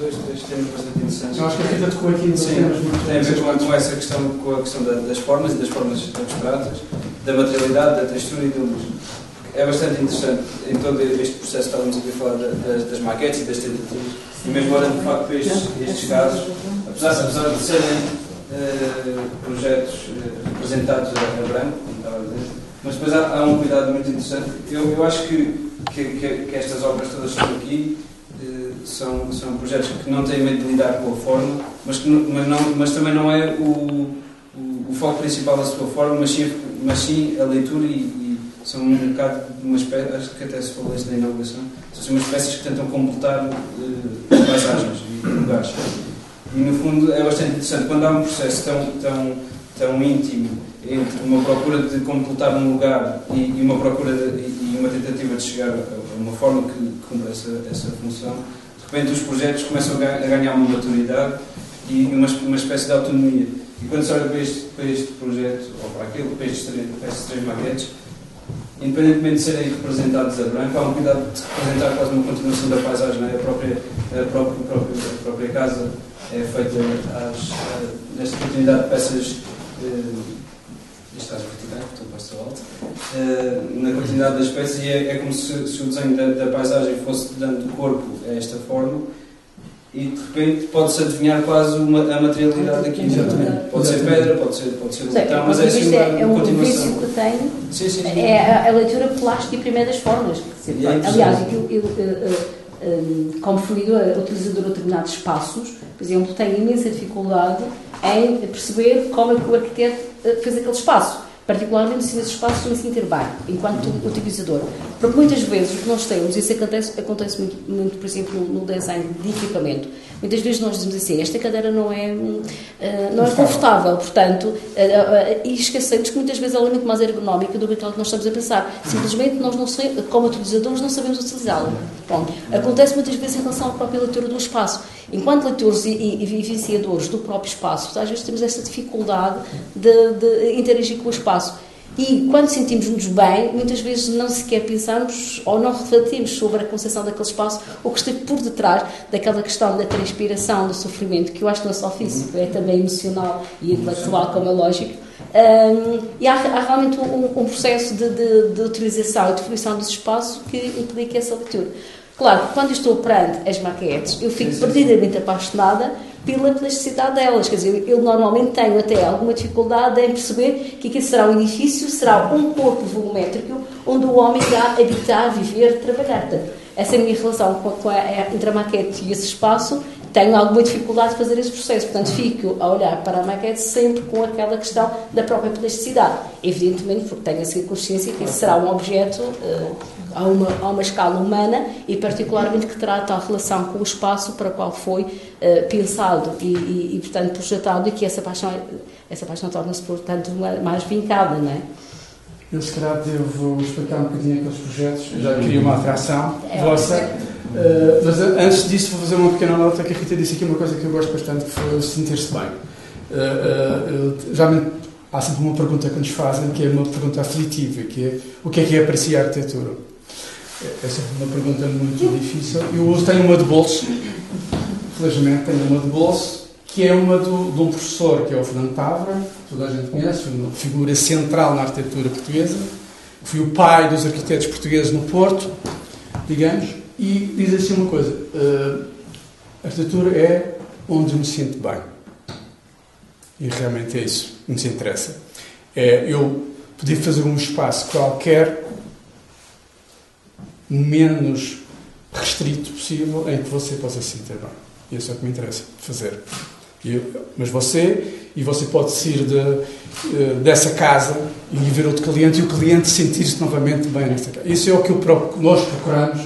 dois, dois temas bastante interessantes. Eu acho que a Rita tocou aqui dois temas muito Tem a ver com, com essa questão, com a questão da, das formas e das formas abstratas, da materialidade, da textura e da luz. É bastante interessante em todo este processo, estávamos aqui a falar das, das maquetes e das tentativas, e mesmo olhando de facto para estes, estes casos, apesar, apesar de serem uh, projetos uh, representados a, a branco, como estava a dizer, mas depois há, há, um cuidado muito interessante. Eu, eu acho que, que, que, que estas obras todas estão aqui uh, são, são projetos que não têm medo de lidar com a forma, mas, que, mas, não, mas também não é o, o, o, foco principal da sua forma, mas sim, mas sim a leitura e, são um bocado uma espécie, acho que até se falou isso na inauguração, são umas espécies que tentam completar uh, paisagens e lugares. E no fundo é bastante interessante, quando há um processo tão, tão, tão íntimo entre uma procura de completar um lugar e, uma procura de, e uma tentativa de chegar a uma forma que, cumpra essa, essa função, de repente os projetos começam a ganhar uma maturidade e uma, uma espécie de autonomia. E quando se olha para este, para este projeto, ou para aquele, para estes três, para estes três maquetes, independentemente de serem representados a branco, há um cuidado de representar quase uma continuação da paisagem. É? A, própria, a, própria, a, própria, a própria casa é feita às, nesta continuidade de peças. Eh, está vertical, portanto passo alto. Eh, na continuidade das peças, e é, é como se, se o desenho da, da, paisagem fosse dando corpo a esta forma. e de repente pode-se adivinhar quase uma, a materialidade daquilo. Exatamente. Pode ser pedra, pode ser, pode ser metal, mas é assim uma, é um continuação. vício que tenho Sim, sim, sim. É a, a leitura plástica e primeira das formas. Quer dizer, E é aliás, eu, eu, eh, como formidora, utilizadora de determinados espaços, por exemplo, tenho imensa dificuldade em perceber como é que o arquiteto eh, fez aquele espaço. Particularmente se esse espaço me sentir bem, enquanto utilizador. Porque muitas vezes o que nós temos, isso acontece, acontece muito, muito, por exemplo, no, no design de equipamento. Muitas vezes nós dizemos assim, esta cadeira não é, eh, não é confortável, portanto, eh, eh, e esquecemos que muitas vezes ela é muito mais ergonómica do que aquela que nós estamos a pensar. Simplesmente nós, não sei, como utilizadores, não sabemos utilizá-la. Pronto. Acontece muitas vezes em relação à própria leitura do espaço. Enquanto leitores e, e, e vivenciadores do próprio espaço, às vezes temos essa dificuldade de, de interagir com o espaço. E quando sentimos-nos bem, muitas vezes não sequer pensamos ou não refletimos sobre a concepção daquele espaço ou que esteve por detrás daquela questão da transpiração, do sofrimento, que eu acho que não é só físico, é também emocional e intelectual, como é lógico. Um, e há, há realmente um, um processo de, de, de utilização e de fruição desse espaço que implica essa leitura. Claro, quando estou perante as maquetes, eu fico perdidamente apaixonada pela plasticidade delas. Quer dizer, eu normalmente tenho até alguma dificuldade em perceber que aqui será um edifício, será um corpo volumétrico onde o homem irá habitar, viver, trabalhar. Portanto, essa é a minha relação com com a, entre a maquete e esse espaço. Tenho alguma dificuldade de fazer esse processo, portanto, fico a olhar para a maquete sempre com aquela questão da própria plasticidade. Evidentemente, porque tenho a consciência que esse será um objeto uh, a, uma, a uma escala humana e, particularmente, que terá tal relação com o espaço para o qual foi uh, pensado e, e, e, portanto, projetado, e que essa paixão, essa paixão torna-se, portanto, mais vincada, não é? Eu, se calhar, devo explicar um bocadinho aqueles projetos. Eu já queria uma atração É, vossa. é. Uh, mas uh, antes disso, vou fazer uma pequena nota que a Rita disse aqui uma coisa que eu gosto bastante, que foi sentir-se bem. Uh, já me, há sempre uma pergunta que nos fazem, que é uma pergunta aflitiva, que é o que é que é para si a arquitetura? É sempre uma pergunta muito difícil. Eu tenho uma de bolso, felizmente tenho uma de bolso, que é uma do, de um professor, que é o Fernando Távora, toda a gente conhece, uma figura central na arquitetura portuguesa. Fui o pai dos arquitetos portugueses no Porto, digamos, e diz assim uma coisa: uh, a arquitetura é onde me sinto bem. E realmente é isso que nos interessa. É eu poder fazer um espaço qualquer menos restrito possível em que você possa se sentir bem. Isso é o que me interessa fazer. Eu, mas você, e você pode sair de, dessa casa e ver outro cliente e o cliente sentir-se novamente bem nesta casa. Isso é o que nós procuramos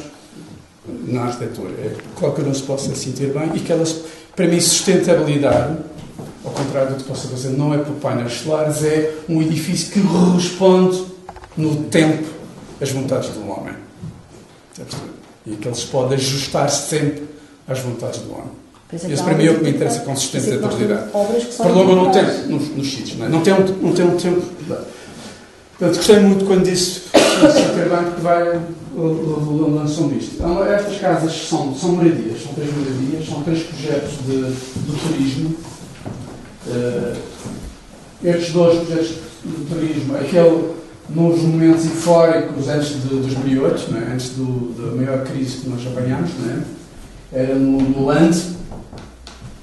na arquitetura. É que qualquer um se possa sentir bem e que elas, para mim, sustentabilidade, ao contrário do que possa fazer, não é por painéis solares, é um edifício que responde no tempo às vontades do homem. E que eles podem ajustar-se sempre às vontades do homem. Isso para mim é o que me interessa com sustentabilidade. Prolonga no tempo, nos, nos sítios, não, é? não, tem um, não tem um tempo. Portanto, gostei muito quando disse porque vai lançando isto. Então, estas casas são, são moradias, são três moradias, são três projetos de, de turismo. Uh, estes dois projetos de turismo, aquele nos momentos eufóricos antes de 2008, é? antes do, da maior crise que nós apanhámos, é? era no, no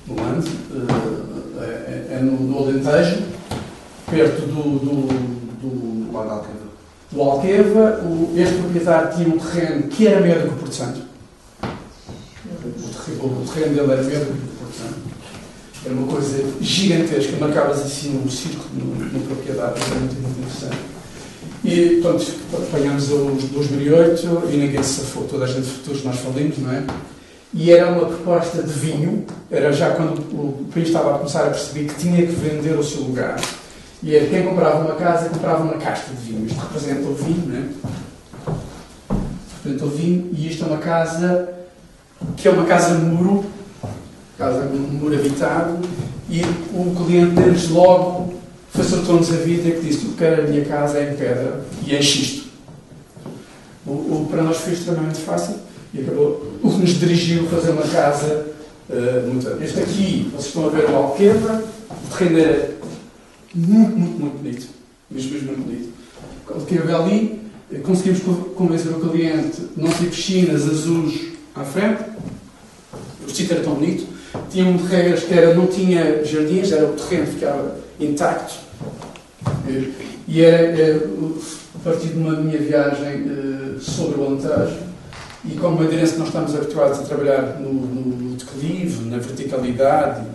no Land, uh, é, é no, no Alentejo, perto do, do, do, Alqueva. Do Alqueva o, este proprietário tinha um terreno que era meio do Porto Santo. O terreno, o dele era meio do Porto Santo. Era uma coisa gigantesca, marcavas assim um círculo na propriedade, era muito interessante. E, portanto, apanhámos o 2008 e ninguém se safou, toda a gente, todos nós falimos, não é? E era uma proposta de vinho, era já quando o país estava a começar a perceber que tinha que vender o seu lugar. E era quem comprava uma casa, comprava uma casta de vinho. Isto representa o vinho, não é? Representa o vinho, e isto é uma casa que é uma casa muro, casa muro habitado, e o cliente deles logo facilitou-nos a vida que disse: que era a minha casa é em pedra e é xisto. O, o, para nós foi extremamente fácil e acabou. O que nos dirigiu a fazer uma casa uh, muito. Este aqui, vocês estão a ver o Alqueva, o terreno era muito, muito, muito bonito. Mesmo, mesmo muito bonito. O Alqueva ali, conseguimos convencer o cliente não ter piscinas azuis à frente, O sítio era tão bonito, tinha um de regras que era, não tinha jardins, era o terreno ficava intacto. E era, era a partir de uma minha viagem uh, sobre o Alentejo, e como madeirense nós estamos habituados a trabalhar no, no declive, na verticalidade,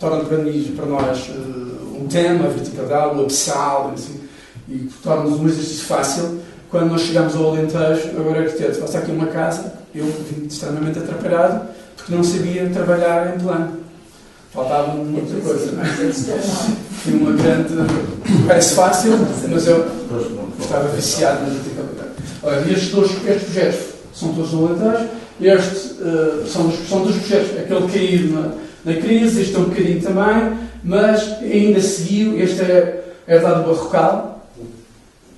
torna para nós uh, um tema, a verticalidade, o abissal, assim, e torna-nos um exercício fácil. Quando nós chegamos ao Alentejo, agora arquiteto, faço aqui uma casa, eu vim extremamente atrapalhado, porque não sabia trabalhar em plano. Faltava muita coisa, é? Fui uma grande. Parece fácil, mas eu estava viciado na verticalidade. Olha, estes dois estes projetos são todos Alentejo. Estes uh, são, dos, são dos projetos, aquele caído na, na crise, este é um bocadinho também, mas ainda seguiu. Este é, é dado barrocal,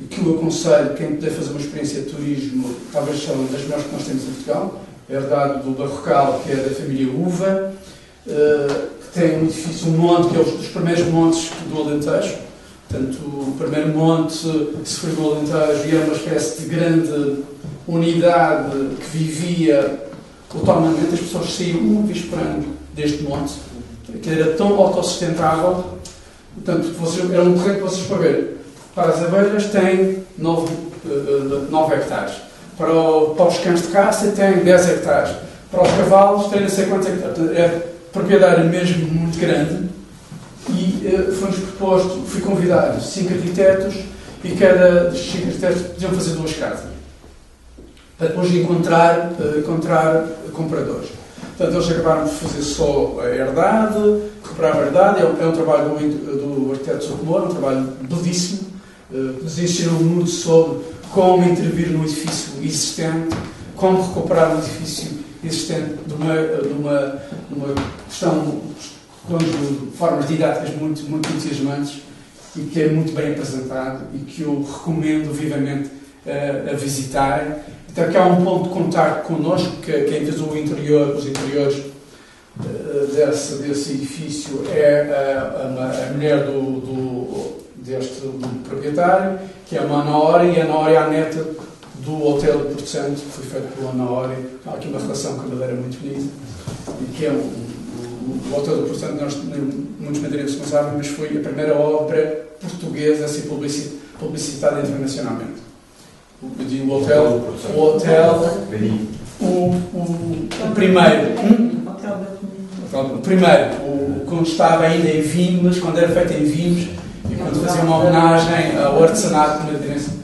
que eu aconselho quem puder fazer uma experiência de turismo, talvez uma das melhores que nós temos em Portugal, é herdado do Barrocal, que é da família Uva, uh, que tem um edifício, um monte, que é um dos primeiros montes do Alentejo. Portanto, o primeiro monte que se foi do Alentejo e era uma espécie de grande unidade que vivia autonomamente, as pessoas saíam uma vez por ano deste monte, que era tão autossustentável. Portanto, vocês, era um terreno que vocês, para ver, para as abelhas tem 9, 9 hectares. Para, o, para, os cães de caça tem 10 hectares. Para os cavalos tem não sei quantos hectares. É propriedade mesmo muito grande. E uh, foi-nos proposto, fui convidado 5 arquitetos e cada 5 arquitetos podiam fazer duas casas. Para depois encontrar, uh, encontrar compradores. Portanto, eles acabaram de fazer só a herdade, recuperar a herdade. É um, é um trabalho do, do arquiteto Socorro, um trabalho belíssimo nos ensinou muito sobre como intervir no edifício existente, como recuperar um edifício existente de uma, de uma, uma questão de formas didáticas muito, muito entusiasmantes e que é muito bem apresentado e que eu recomendo vivamente uh, a visitar. Então, que há um ponto de contato connosco, que quem fez o interior, os interiores uh, desse, desse edifício é a, a, a mulher do, do deste proprietário, que é uma Ana e a Ana é a neta do Hotel Porto Santo, que foi feito pela Ana Há aqui uma relação com a madeira muito bonita, e que é um, o, o Hotel do Porto Santo, nós, muitos madeirenses não sabem, mas foi a primeira obra portuguesa a ser publicitada internacionalmente. Eu digo o hotel, o hotel, o, o, o primeiro, hum? o primeiro, o, quando estava ainda em Vimes, quando era feito em Vimes, e quando fazia uma homenagem ao artesanato madeirense.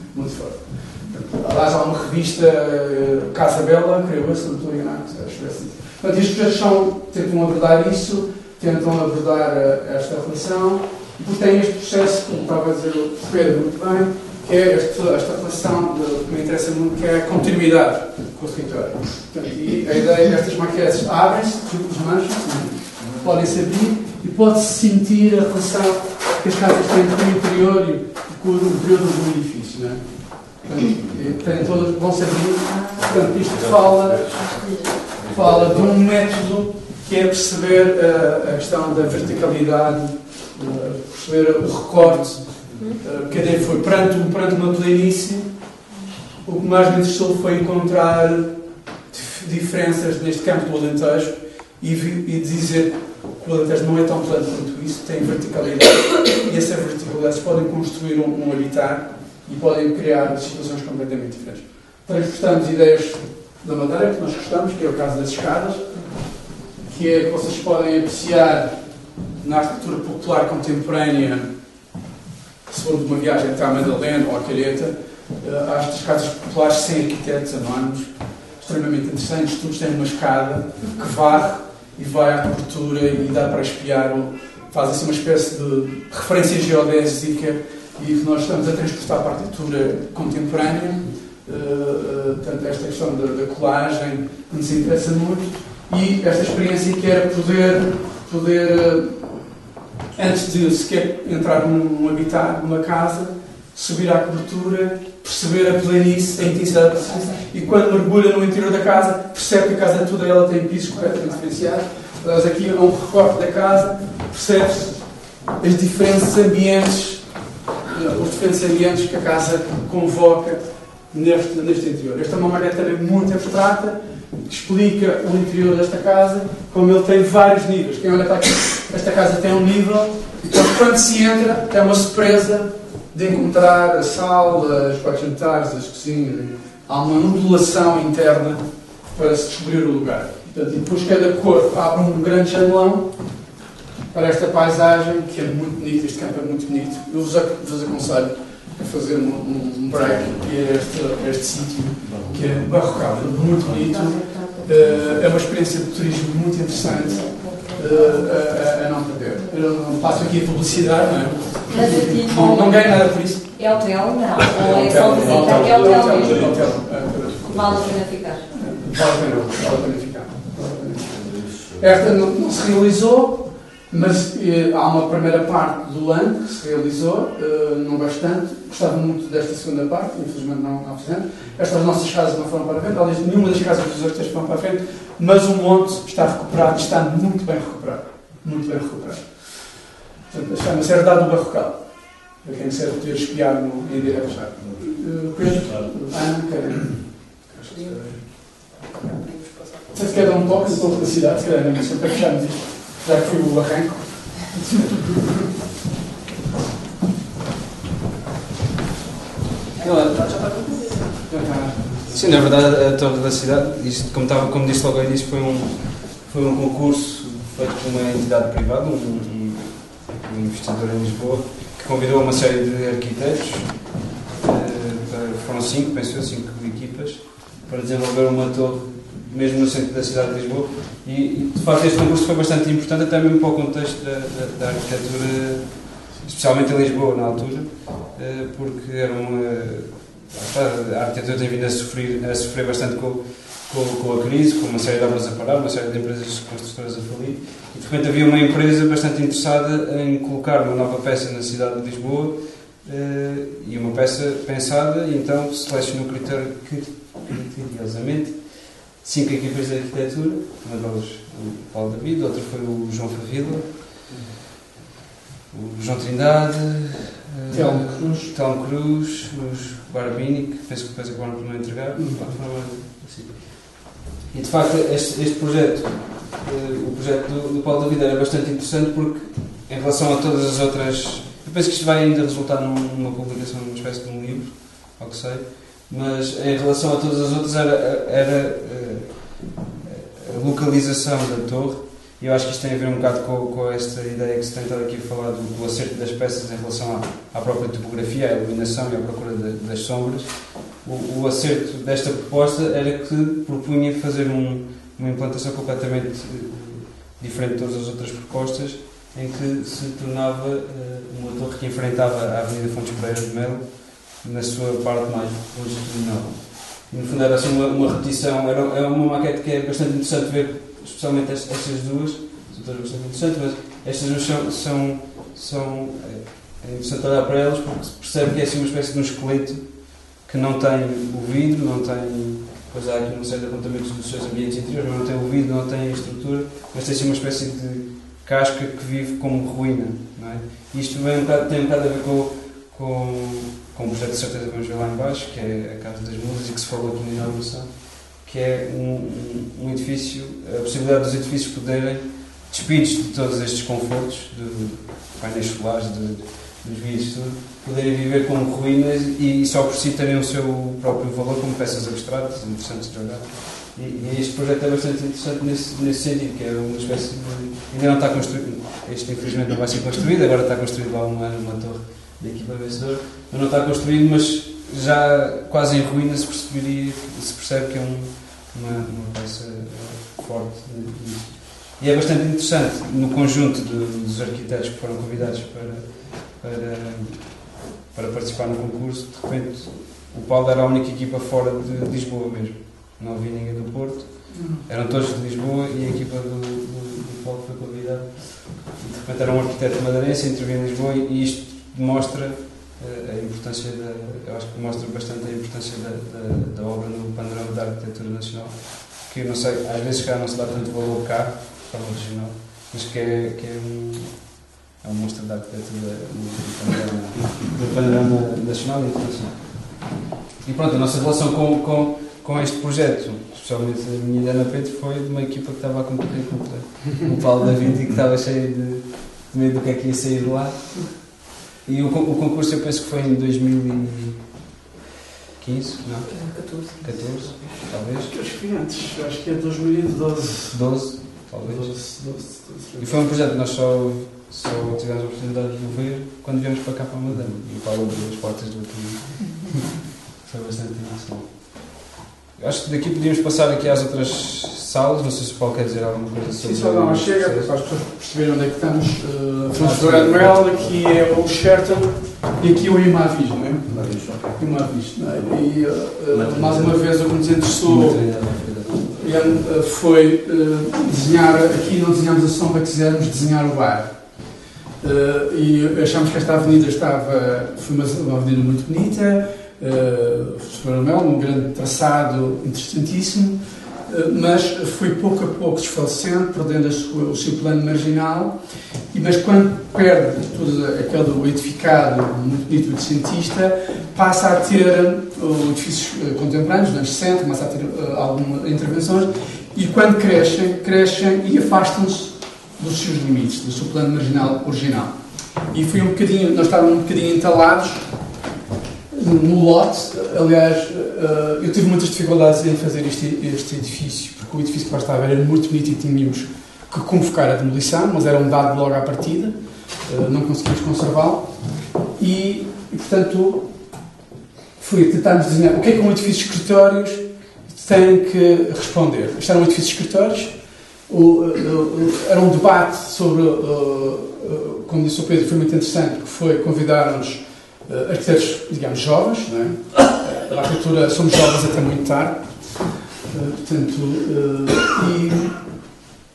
Aliás, há uma revista, eh, Casa Bela, creio eu, se não estou enganado, acho que é assim. Portanto, estes projetos são, tentam abordar isso, tentam abordar eh, esta relação, e depois tem este processo, como estava a dizer o Pedro muito bem, que é esta, esta relação de, que me interessa muito, que é a continuidade com o território. Portanto, e a ideia destas maquetes abrem-se, desmancham, podem-se abrir e pode-se sentir a relação que as casas têm com o interior e com o período do edifício. Não é? Portanto, todas, vão ser Portanto, isto fala, fala de um método que é perceber a, a questão da verticalidade, perceber o recorte. Que a foi perante, perante uma planície, o que mais me interessou foi encontrar diferenças neste campo do Alentejo e, e dizer o Alentejo não é tão plano quanto isso, tem verticalidade. E essas verticalidades podem construir um, um habitat e podem criar situações completamente diferentes. Transportamos ideias da madeira que nós gostamos, que é o caso das escadas, que é que vocês podem apreciar na arquitetura popular contemporânea, se for de uma viagem até à Madalena ou à Calheta, há estas casas populares sem arquitetos anónimos, extremamente interessantes, todos têm uma escada que varre e vai à cobertura e dá para espiar, faz assim uma espécie de referência geodésica e nós estamos a transportar a arquitetura contemporânea, uh, portanto, esta questão da, da, colagem que nos interessa muito e esta experiência que era poder, poder uh, antes de sequer entrar num, habitat, numa casa, subir à cobertura, perceber a planície, a intensidade da planície, e quando mergulha no interior da casa, percebe que a casa toda ela tem pisos completamente diferenciados. Aliás, aqui há um recorte da casa, percebe-se os diferentes ambientes, eh, os ambientes que a casa convoca neste, neste interior. Esta é uma maquete também muito abstrata, explica o interior desta casa, como ele tem vários níveis. Quem olha está aqui, esta casa tem um nível, e portanto, quando se entra, é uma surpresa de encontrar a sala, os quartos jantares, as cozinhas. Há uma modulação interna para se descobrir o lugar. Portanto, e depois cada cor abre um grande janelão para esta paisagem, que é muito bonita, este campo é muito bonito. Eu vos, ac- vos aconselho a fazer um, um- break e a este, este sítio, que é barrocal, muito bonito. Eh, é uma experiência de turismo muito interessante eh, a, a- não perder. Eu não passo aqui a publicidade, não é? Mas aqui Não, não ganho nada por isso. é hotel, não. Ou é só visita, é hotel mesmo. hotel. eh, Vale a pena ficar. Vale a pena. Vale a pena ficar. Esta não, não se realizou, mas eh, há uma primeira parte do ano que se realizou, eh, não bastante. Gostava muito desta segunda parte, infelizmente não, não fizemos. Estas nossas casas não foram para a frente, aliás, nenhuma das casas dos arquitetos foram para a frente, mas o monte está recuperado, está muito bem recuperado. Muito bem recuperado. Portanto, chama-se Herdade do Barrocal. Para quem quiser poder espiar no, em direto já. Eh, Pedro, Ana, Karen. Não sei se quer dar um toque topo da cidade, se calhar não sei para fecharmos isto, já que o arranco. Sim, na verdade, a Torre da Cidade, isto, como, estava, como disse logo ao início, foi um, foi um concurso feito por uma entidade privada, um, um, investidor em Lisboa, que convidou uma série de arquitetos, eh, para- foram cinco, penso eu, cinco equipas, para desenvolver uma torre, mesmo no centro da cidade de Lisboa. E, de facto, este concurso foi bastante importante, até mesmo para o contexto da, da, da arquitetura, especialmente em Lisboa, na altura, eh, porque era uma. A arquitetura tem vindo a sofrer, a sofrer bastante com, com, com a crise, com uma série de obras a parar, uma série de empresas construtoras a falir, e de repente havia uma empresa bastante interessada em colocar uma nova peça na cidade de Lisboa, eh, e uma peça pensada, e então selecionou critério, criteriosamente cinco equipas de arquitetura, uma delas o Paulo David, outra foi o João Favila, o João Trindade, eh, Telmo Cruz. Telmo Cruz, os Barbini, que penso que depois acabaram por não entregar. Uhum. É assim. E de facto, este, este projeto, eh, o projeto do, do Paulo David era bastante interessante porque, em relação a todas as outras. Eu penso que isto vai ainda resultar num- numa publicação, numa espécie de um livro, ao que sei, mas em relação a todas as outras era, era eh, a localização da torre. E eu acho que isto tem a ver um bocado com, com esta ideia que se tem estado aqui a falar do, do acerto das peças em relação à, à própria topografia, à iluminação e à procura de- das sombras. O, o acerto desta proposta era que propunha fazer um- uma implantação completamente eh, diferente de todas as outras propostas, em que se tornava eh, uma torre que enfrentava a Avenida Fontes Pereira de Melo na sua parte mais longitudinal. E no fundo era assim uma, uma repetição, era, é uma maquete que é bastante interessante ver, especialmente est- estas duas, são todas bastante interessantes, mas estas duas são, são, são é, é interessante olhar para elas porque se percebe que é assim uma espécie de um esqueleto que não tem o vidro, não tem, pois há aqui uma série de apontamentos dos seus ambientes interiores, mas não tem o vidro, não tem estrutura, mas tem assim uma espécie de casca que vive como ruína, não é? Isto vem um bocado, tem um bocado a ver com, com, com o projeto de certeza vamos ver lá em baixo, que é a Casa das Musas e que se falou aqui na inauguração, que é um, um, um edifício, a possibilidade dos edifícios poderem, despidos de todos estes confortos, de painéis solares, de, dos vidros, tudo, poderem viver como ruínas e só por si terem o seu próprio valor como peças abstratas, interessantes de olhar. E, e este projeto é bastante interessante nesse, nesse sentido, que é uma espécie de. Ainda não está construído, este infelizmente não vai ser construído, agora está construído lá uma, uma torre da equipa vencedora, mas não está construído, mas já quase em ruínas se, perceberia, se percebe que é um, uma, uma peça eh, forte. E é bastante interessante no conjunto de- dos arquitetos que foram convidados para, para, para participar no concurso, de repente o Paulo era a única equipa fora de Lisboa mesmo. Não havia ninguém do Porto, eram todos de Lisboa e a equipa do, do, do Paulo foi convidada. E de repente era um arquiteto madeirense, interviu em Lisboa e isto demonstra eh, a importância da. Eu acho que mostra bastante a importância da, da, da obra no panorama da arquitetura nacional. Que eu não sei, às vezes cá não se dá tanto valor cá, de forma regional, mas que é, que é um. É um monstro da arquitetura no panorama, no panorama nacional e internacional. E pronto, a nossa relação com, com, com este projeto, especialmente a minha ideia na Pedro, foi de uma equipa que estava a concorrer contra o Paulo David e que estava cheio de, de medo do que é que ia sair de lá. E o, o concurso eu penso que foi em 2015, não? 14. 14, talvez. Acho que antes, acho que é 2012. 12, talvez. 12, 12, E foi um projeto que nós só, só tivemos a oportunidade de ver quando viemos para cá para a Madame. E o Paulo abriu as portas do outro <laughs> Foi bastante emocionante. Acho que daqui podíamos passar aqui às outras salas. Não sei se o Paulo quer dizer alguma coisa sobre Sim, só não, chega, para as pessoas perceberem onde é que estamos. Uh, no Admiral, aqui é o Sheraton e aqui o Imavis, não é? Imavis, não é? E uh, mais uma vez o que nos interessou foi uh, desenhar, aqui não desenhamos a sombra, quisemos desenhar o bar. Uh, e achamos que esta avenida estava, foi uma, uma avenida muito bonita, uh, Sr. Mel, um grande traçado interessantíssimo, uh, mas foi pouco a pouco desfalecendo, perdendo sua- o seu plano marginal, e, mas quando perde todo aquele edificado muito bonito do cientista, passa a ter uh, edifícios uh, contemporâneos, nos anos 60, começa a ter uh, algumas intervenções, e quando crescem, crescem e afastam-se dos seus limites, do seu plano marginal original. E foi um bocadinho, nós estávamos um bocadinho entalados no lote, aliás, eh, eu tive muitas dificuldades em fazer este, este edifício, porque o edifício que lá estava era muito bonito e tínhamos que convocar a demolição, mas era um dado logo à partida, eh, não conseguimos conservá-lo, e, portanto fui tentarmos desenhar o que é que um edifício de escritórios tem que responder. Isto era um edifício de escritórios, eh, era um debate sobre, como disse o Pedro, foi muito interessante, porque foi convidar-nos eh, arquitetos, digamos, jovens, é? Eh, A arquitetura, somos jovens até muito tarde, Eh, portanto,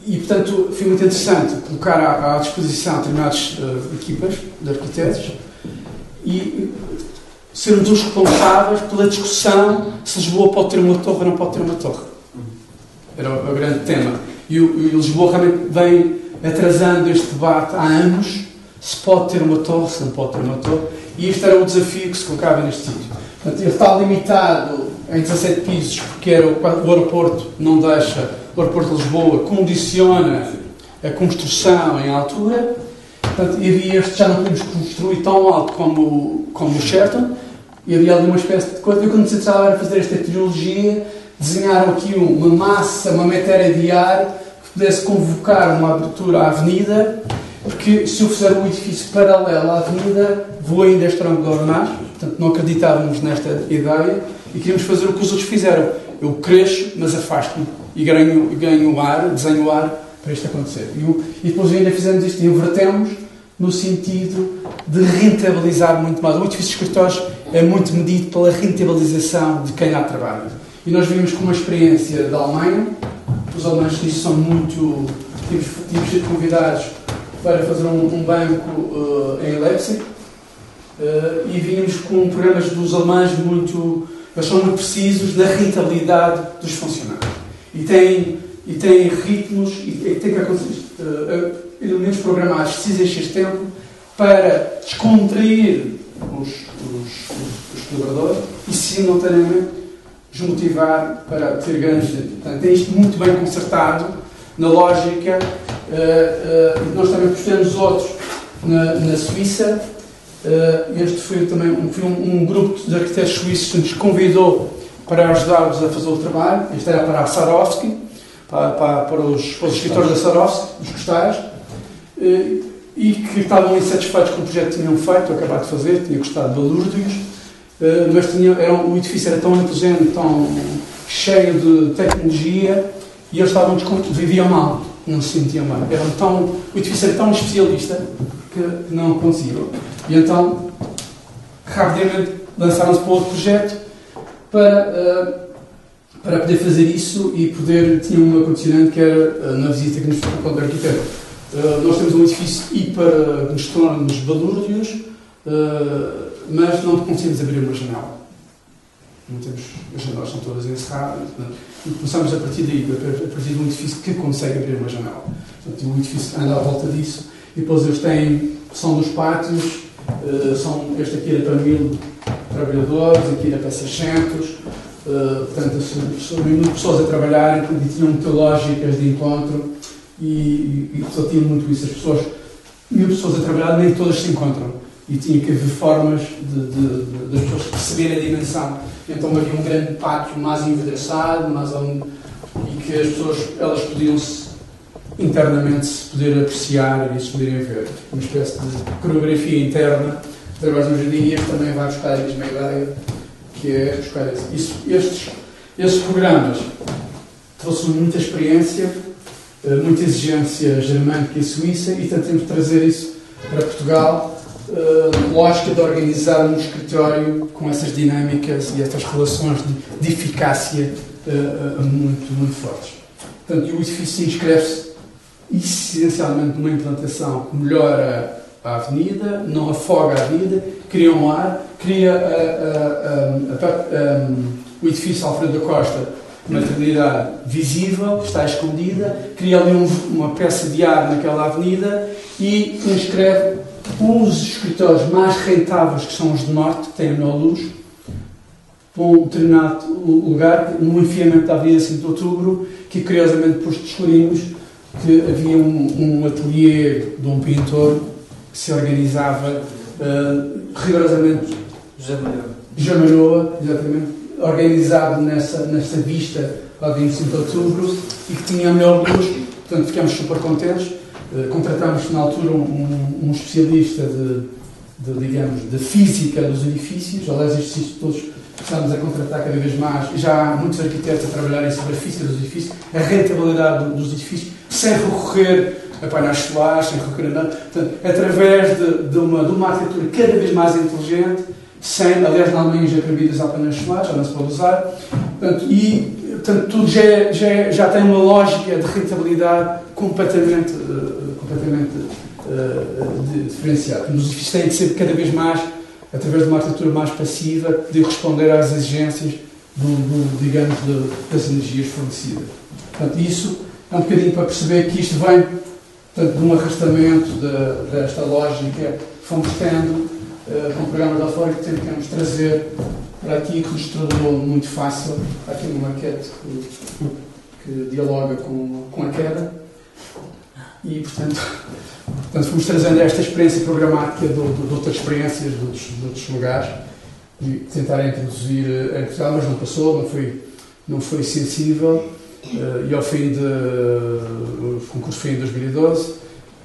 e, e, portanto, foi muito interessante colocar à, à disposição determinadas equipas de arquitetos e sermos os responsáveis pela discussão se Lisboa pode ter uma torre ou não pode ter uma torre. Era o, o grande tema. E, o, e Lisboa realmente vem atrasando este debate há anos se pode ter uma torre, se não pode ter uma torre. E este era o desafio que se colocava neste sítio. Portanto, ele está limitado em 17 pisos porque era o, o aeroporto não deixa, o aeroporto de Lisboa condiciona a construção em altura. Portanto, havia este, já não podemos construir tão alto como, como o Sheraton, e havia ali uma espécie de coisa. Eu, quando estava a fazer esta trilogia, desenharam aqui uma massa, uma matéria de ar que pudesse convocar uma abertura à avenida, porque se eu fizer um edifício paralelo à avenida, vou ainda estrangular mais. Portanto, não acreditávamos nesta ideia e queríamos fazer o que os outros fizeram. Eu cresço, mas afasto-me e ganho, ganho ar, desenho ar para isto acontecer. E, o- e depois ainda fizemos isto e invertemos no sentido de rentabilizar muito mais. O edifício de escritórios é muito medido pela rentabilização de quem lá trabalha. E nós vimos com uma experiência da Alemanha, os alemães nisso são muito. Tínhamos sido convidados para fazer um, um banco eh, em Leipzig eh, e vimos com programas dos alemães muito. Eles são muito precisos na rentabilidade dos funcionários. E têm, e têm ritmos, e, e tem que acontecer, eh, elementos programados que precisam este tempo para descontrair os, os, os, colaboradores e simultaneamente os motivar para ter ganhos. de- Portanto, tem isto muito bem consertado na lógica. eh, eh, nós também postamos outros na, na Suíça. Eh, este foi também um, foi um, um grupo de arquitetos suíços que nos convidou para ajudar-nos a fazer o trabalho. Este era para a Swarovski, para, para, para, os, os escritores da Swarovski, os costais, eh, e que estavam insatisfeitos com o projeto que tinham feito, acabado de fazer, tinha custado balúrdios, eh, mas tinha, era, o edifício era tão imposente, tão cheio de tecnologia, e eles estavam viviam mal, não se sentiam bem. Eram tão, o edifício era tão especialista que não conseguiam. E então, rapidamente lançaram-se para outro projeto para, eh, para poder fazer isso e poder. Tinha uma condicionante que era eh, na visita que nos foi contra o arquiteto. Eh, nós temos um edifício hiper nos balúrdios, mas não conseguimos abrir uma janela. Não temos, as janelas são todas encerradas. portanto, E começamos a partir daí, a partir de um edifício que consegue abrir uma janela. Portanto, o edifício anda à volta disso. E depois eles têm, são dos pátios, eh, são, este aqui era para mil trabalhadores, aqui era para 600. uh, portanto, sobre mil pessoas a trabalhar e tinham muitas lógicas de encontro e, e, e só tinham muito isso. As pessoas, mil pessoas a trabalhar, nem todas se encontram. E tinha que haver formas de, das pessoas perceberem a dimensão. Então havia um grande pátio mais envedraçado, mais um, e que as pessoas elas podiam se internamente se poder apreciar e se poderem ver. Uma espécie de coreografia interna através um jardim e também vai buscar a mesma ideia que é buscar isso. Estes, estes programas trouxeram muita experiência, eh, muita exigência germânica e suíça e tentamos trazer isso para Portugal. Uh, lógica de organizar um escritório com essas dinâmicas e estas relações de, de eficácia uh, muito, muito fortes. Portanto, o edifício inscreve-se essencialmente numa implantação que melhora a avenida, não afoga a vida, cria um ar, cria a, a, a, o edifício Alfredo da Costa, maternidade visível, está escondida, cria ali um, uma peça de ar naquela avenida e inscreve os escritórios mais rentáveis, que são os de norte, que têm a menor luz, para um determinado lugar, no enfiamento da Avenida 5 de Outubro, que curiosamente depois descobrimos que havia um, um ateliê de um pintor que se organizava uh, rigorosamente Jamalhoa, exatamente, organizado nessa, nessa vista ao 25 de outubro e que tinha a melhor luz, portanto ficamos super contentes. Uh, contratámos na altura um, um especialista de, de, digamos, de física dos edifícios, aliás estes todos estamos a contratar cada vez mais, já há muitos arquitetos a trabalharem sobre a física dos edifícios, a rentabilidade dos edifícios, sem recorrer a painéis solares, sem recorrer a nada. Portanto, através de, de, uma, de uma arquitetura cada vez mais inteligente, sem, aliás, na Alemanha já proibidas há painéis solares, já não se pode usar, portanto, e portanto, tudo já, é, já, é, já tem uma lógica de rentabilidade completamente, uh, completamente uh, diferenciada. Os edifícios têm de ser cada vez mais, através de uma arquitetura mais passiva, de responder às exigências do, do digamos, de, das energias fornecidas. Portanto, isso é um bocadinho para perceber que isto vem portanto, de um arrastamento de, desta lógica que fomos tendo uh, com programa da Fora que tentamos trazer para aqui que nos tornou muito fácil. Há aqui uma maquete que, que dialoga com, com a queda e, portanto, portanto, fomos trazendo esta experiência programática de, de, de outras experiências de outros, de outros lugares e tentar introduzir em Portugal, mas não passou, não foi, não foi sensível. Uh, e ao fim de. O concurso foi em 2012.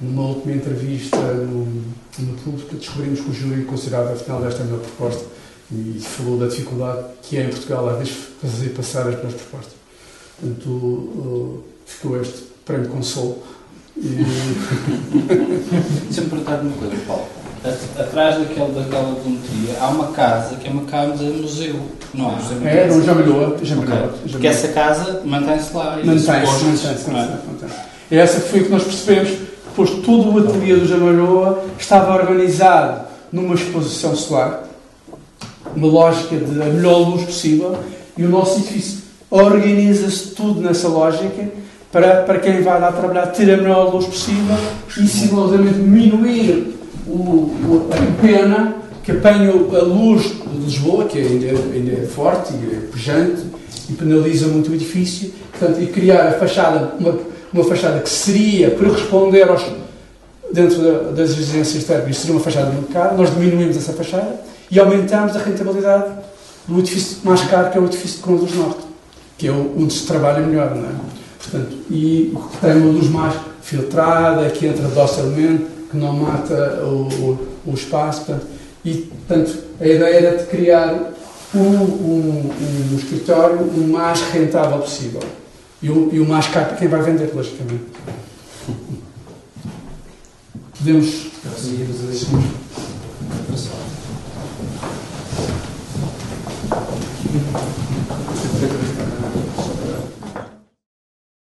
Numa última entrevista no, no público, descobrimos que o júri considerava afinal esta a melhor proposta e falou da dificuldade que é em Portugal às vezes fazer passar as melhores propostas. Portanto, uh, ficou este prémio consolo. E... <laughs> Deixa-me perguntar uma coisa, Paulo atrás daquele, daquela geometria há uma casa que é uma casa museu, não é? É, não, já melhorou. Já melhorou. Okay. Porque essa casa mantém-se lá. Mantém-se, mantém-se. Mantém é essa que foi que nós percebemos, depois todo o ateliê do Jamalhoa estava organizado numa exposição solar, uma lógica de a melhor luz possível, e o nosso edifício organiza-se tudo nessa lógica para, para quem vai lá trabalhar ter a melhor luz possível e simultaneamente diminuir o, o, a pena que apanha a luz de Lisboa, que ainda, ainda é forte e é pujante, e penaliza muito o edifício, portanto, e criar a fachada, uma, uma fachada que seria para responder aos, dentro da, das exigências técnicas, seria uma fachada muito cara, nós diminuímos essa fachada e aumentamos a rentabilidade do edifício mais caro, que é o edifício de Conduz Norte, que é onde se trabalha melhor, não é? Portanto, e tem uma luz mais filtrada, que entra docilmente, que não mata o, o, o espaço. Portanto, e, portanto, a ideia era de criar um, um, um escritório o mais rentável possível. E o, e o mais caro para quem vai vender, logicamente. Podemos. Sim.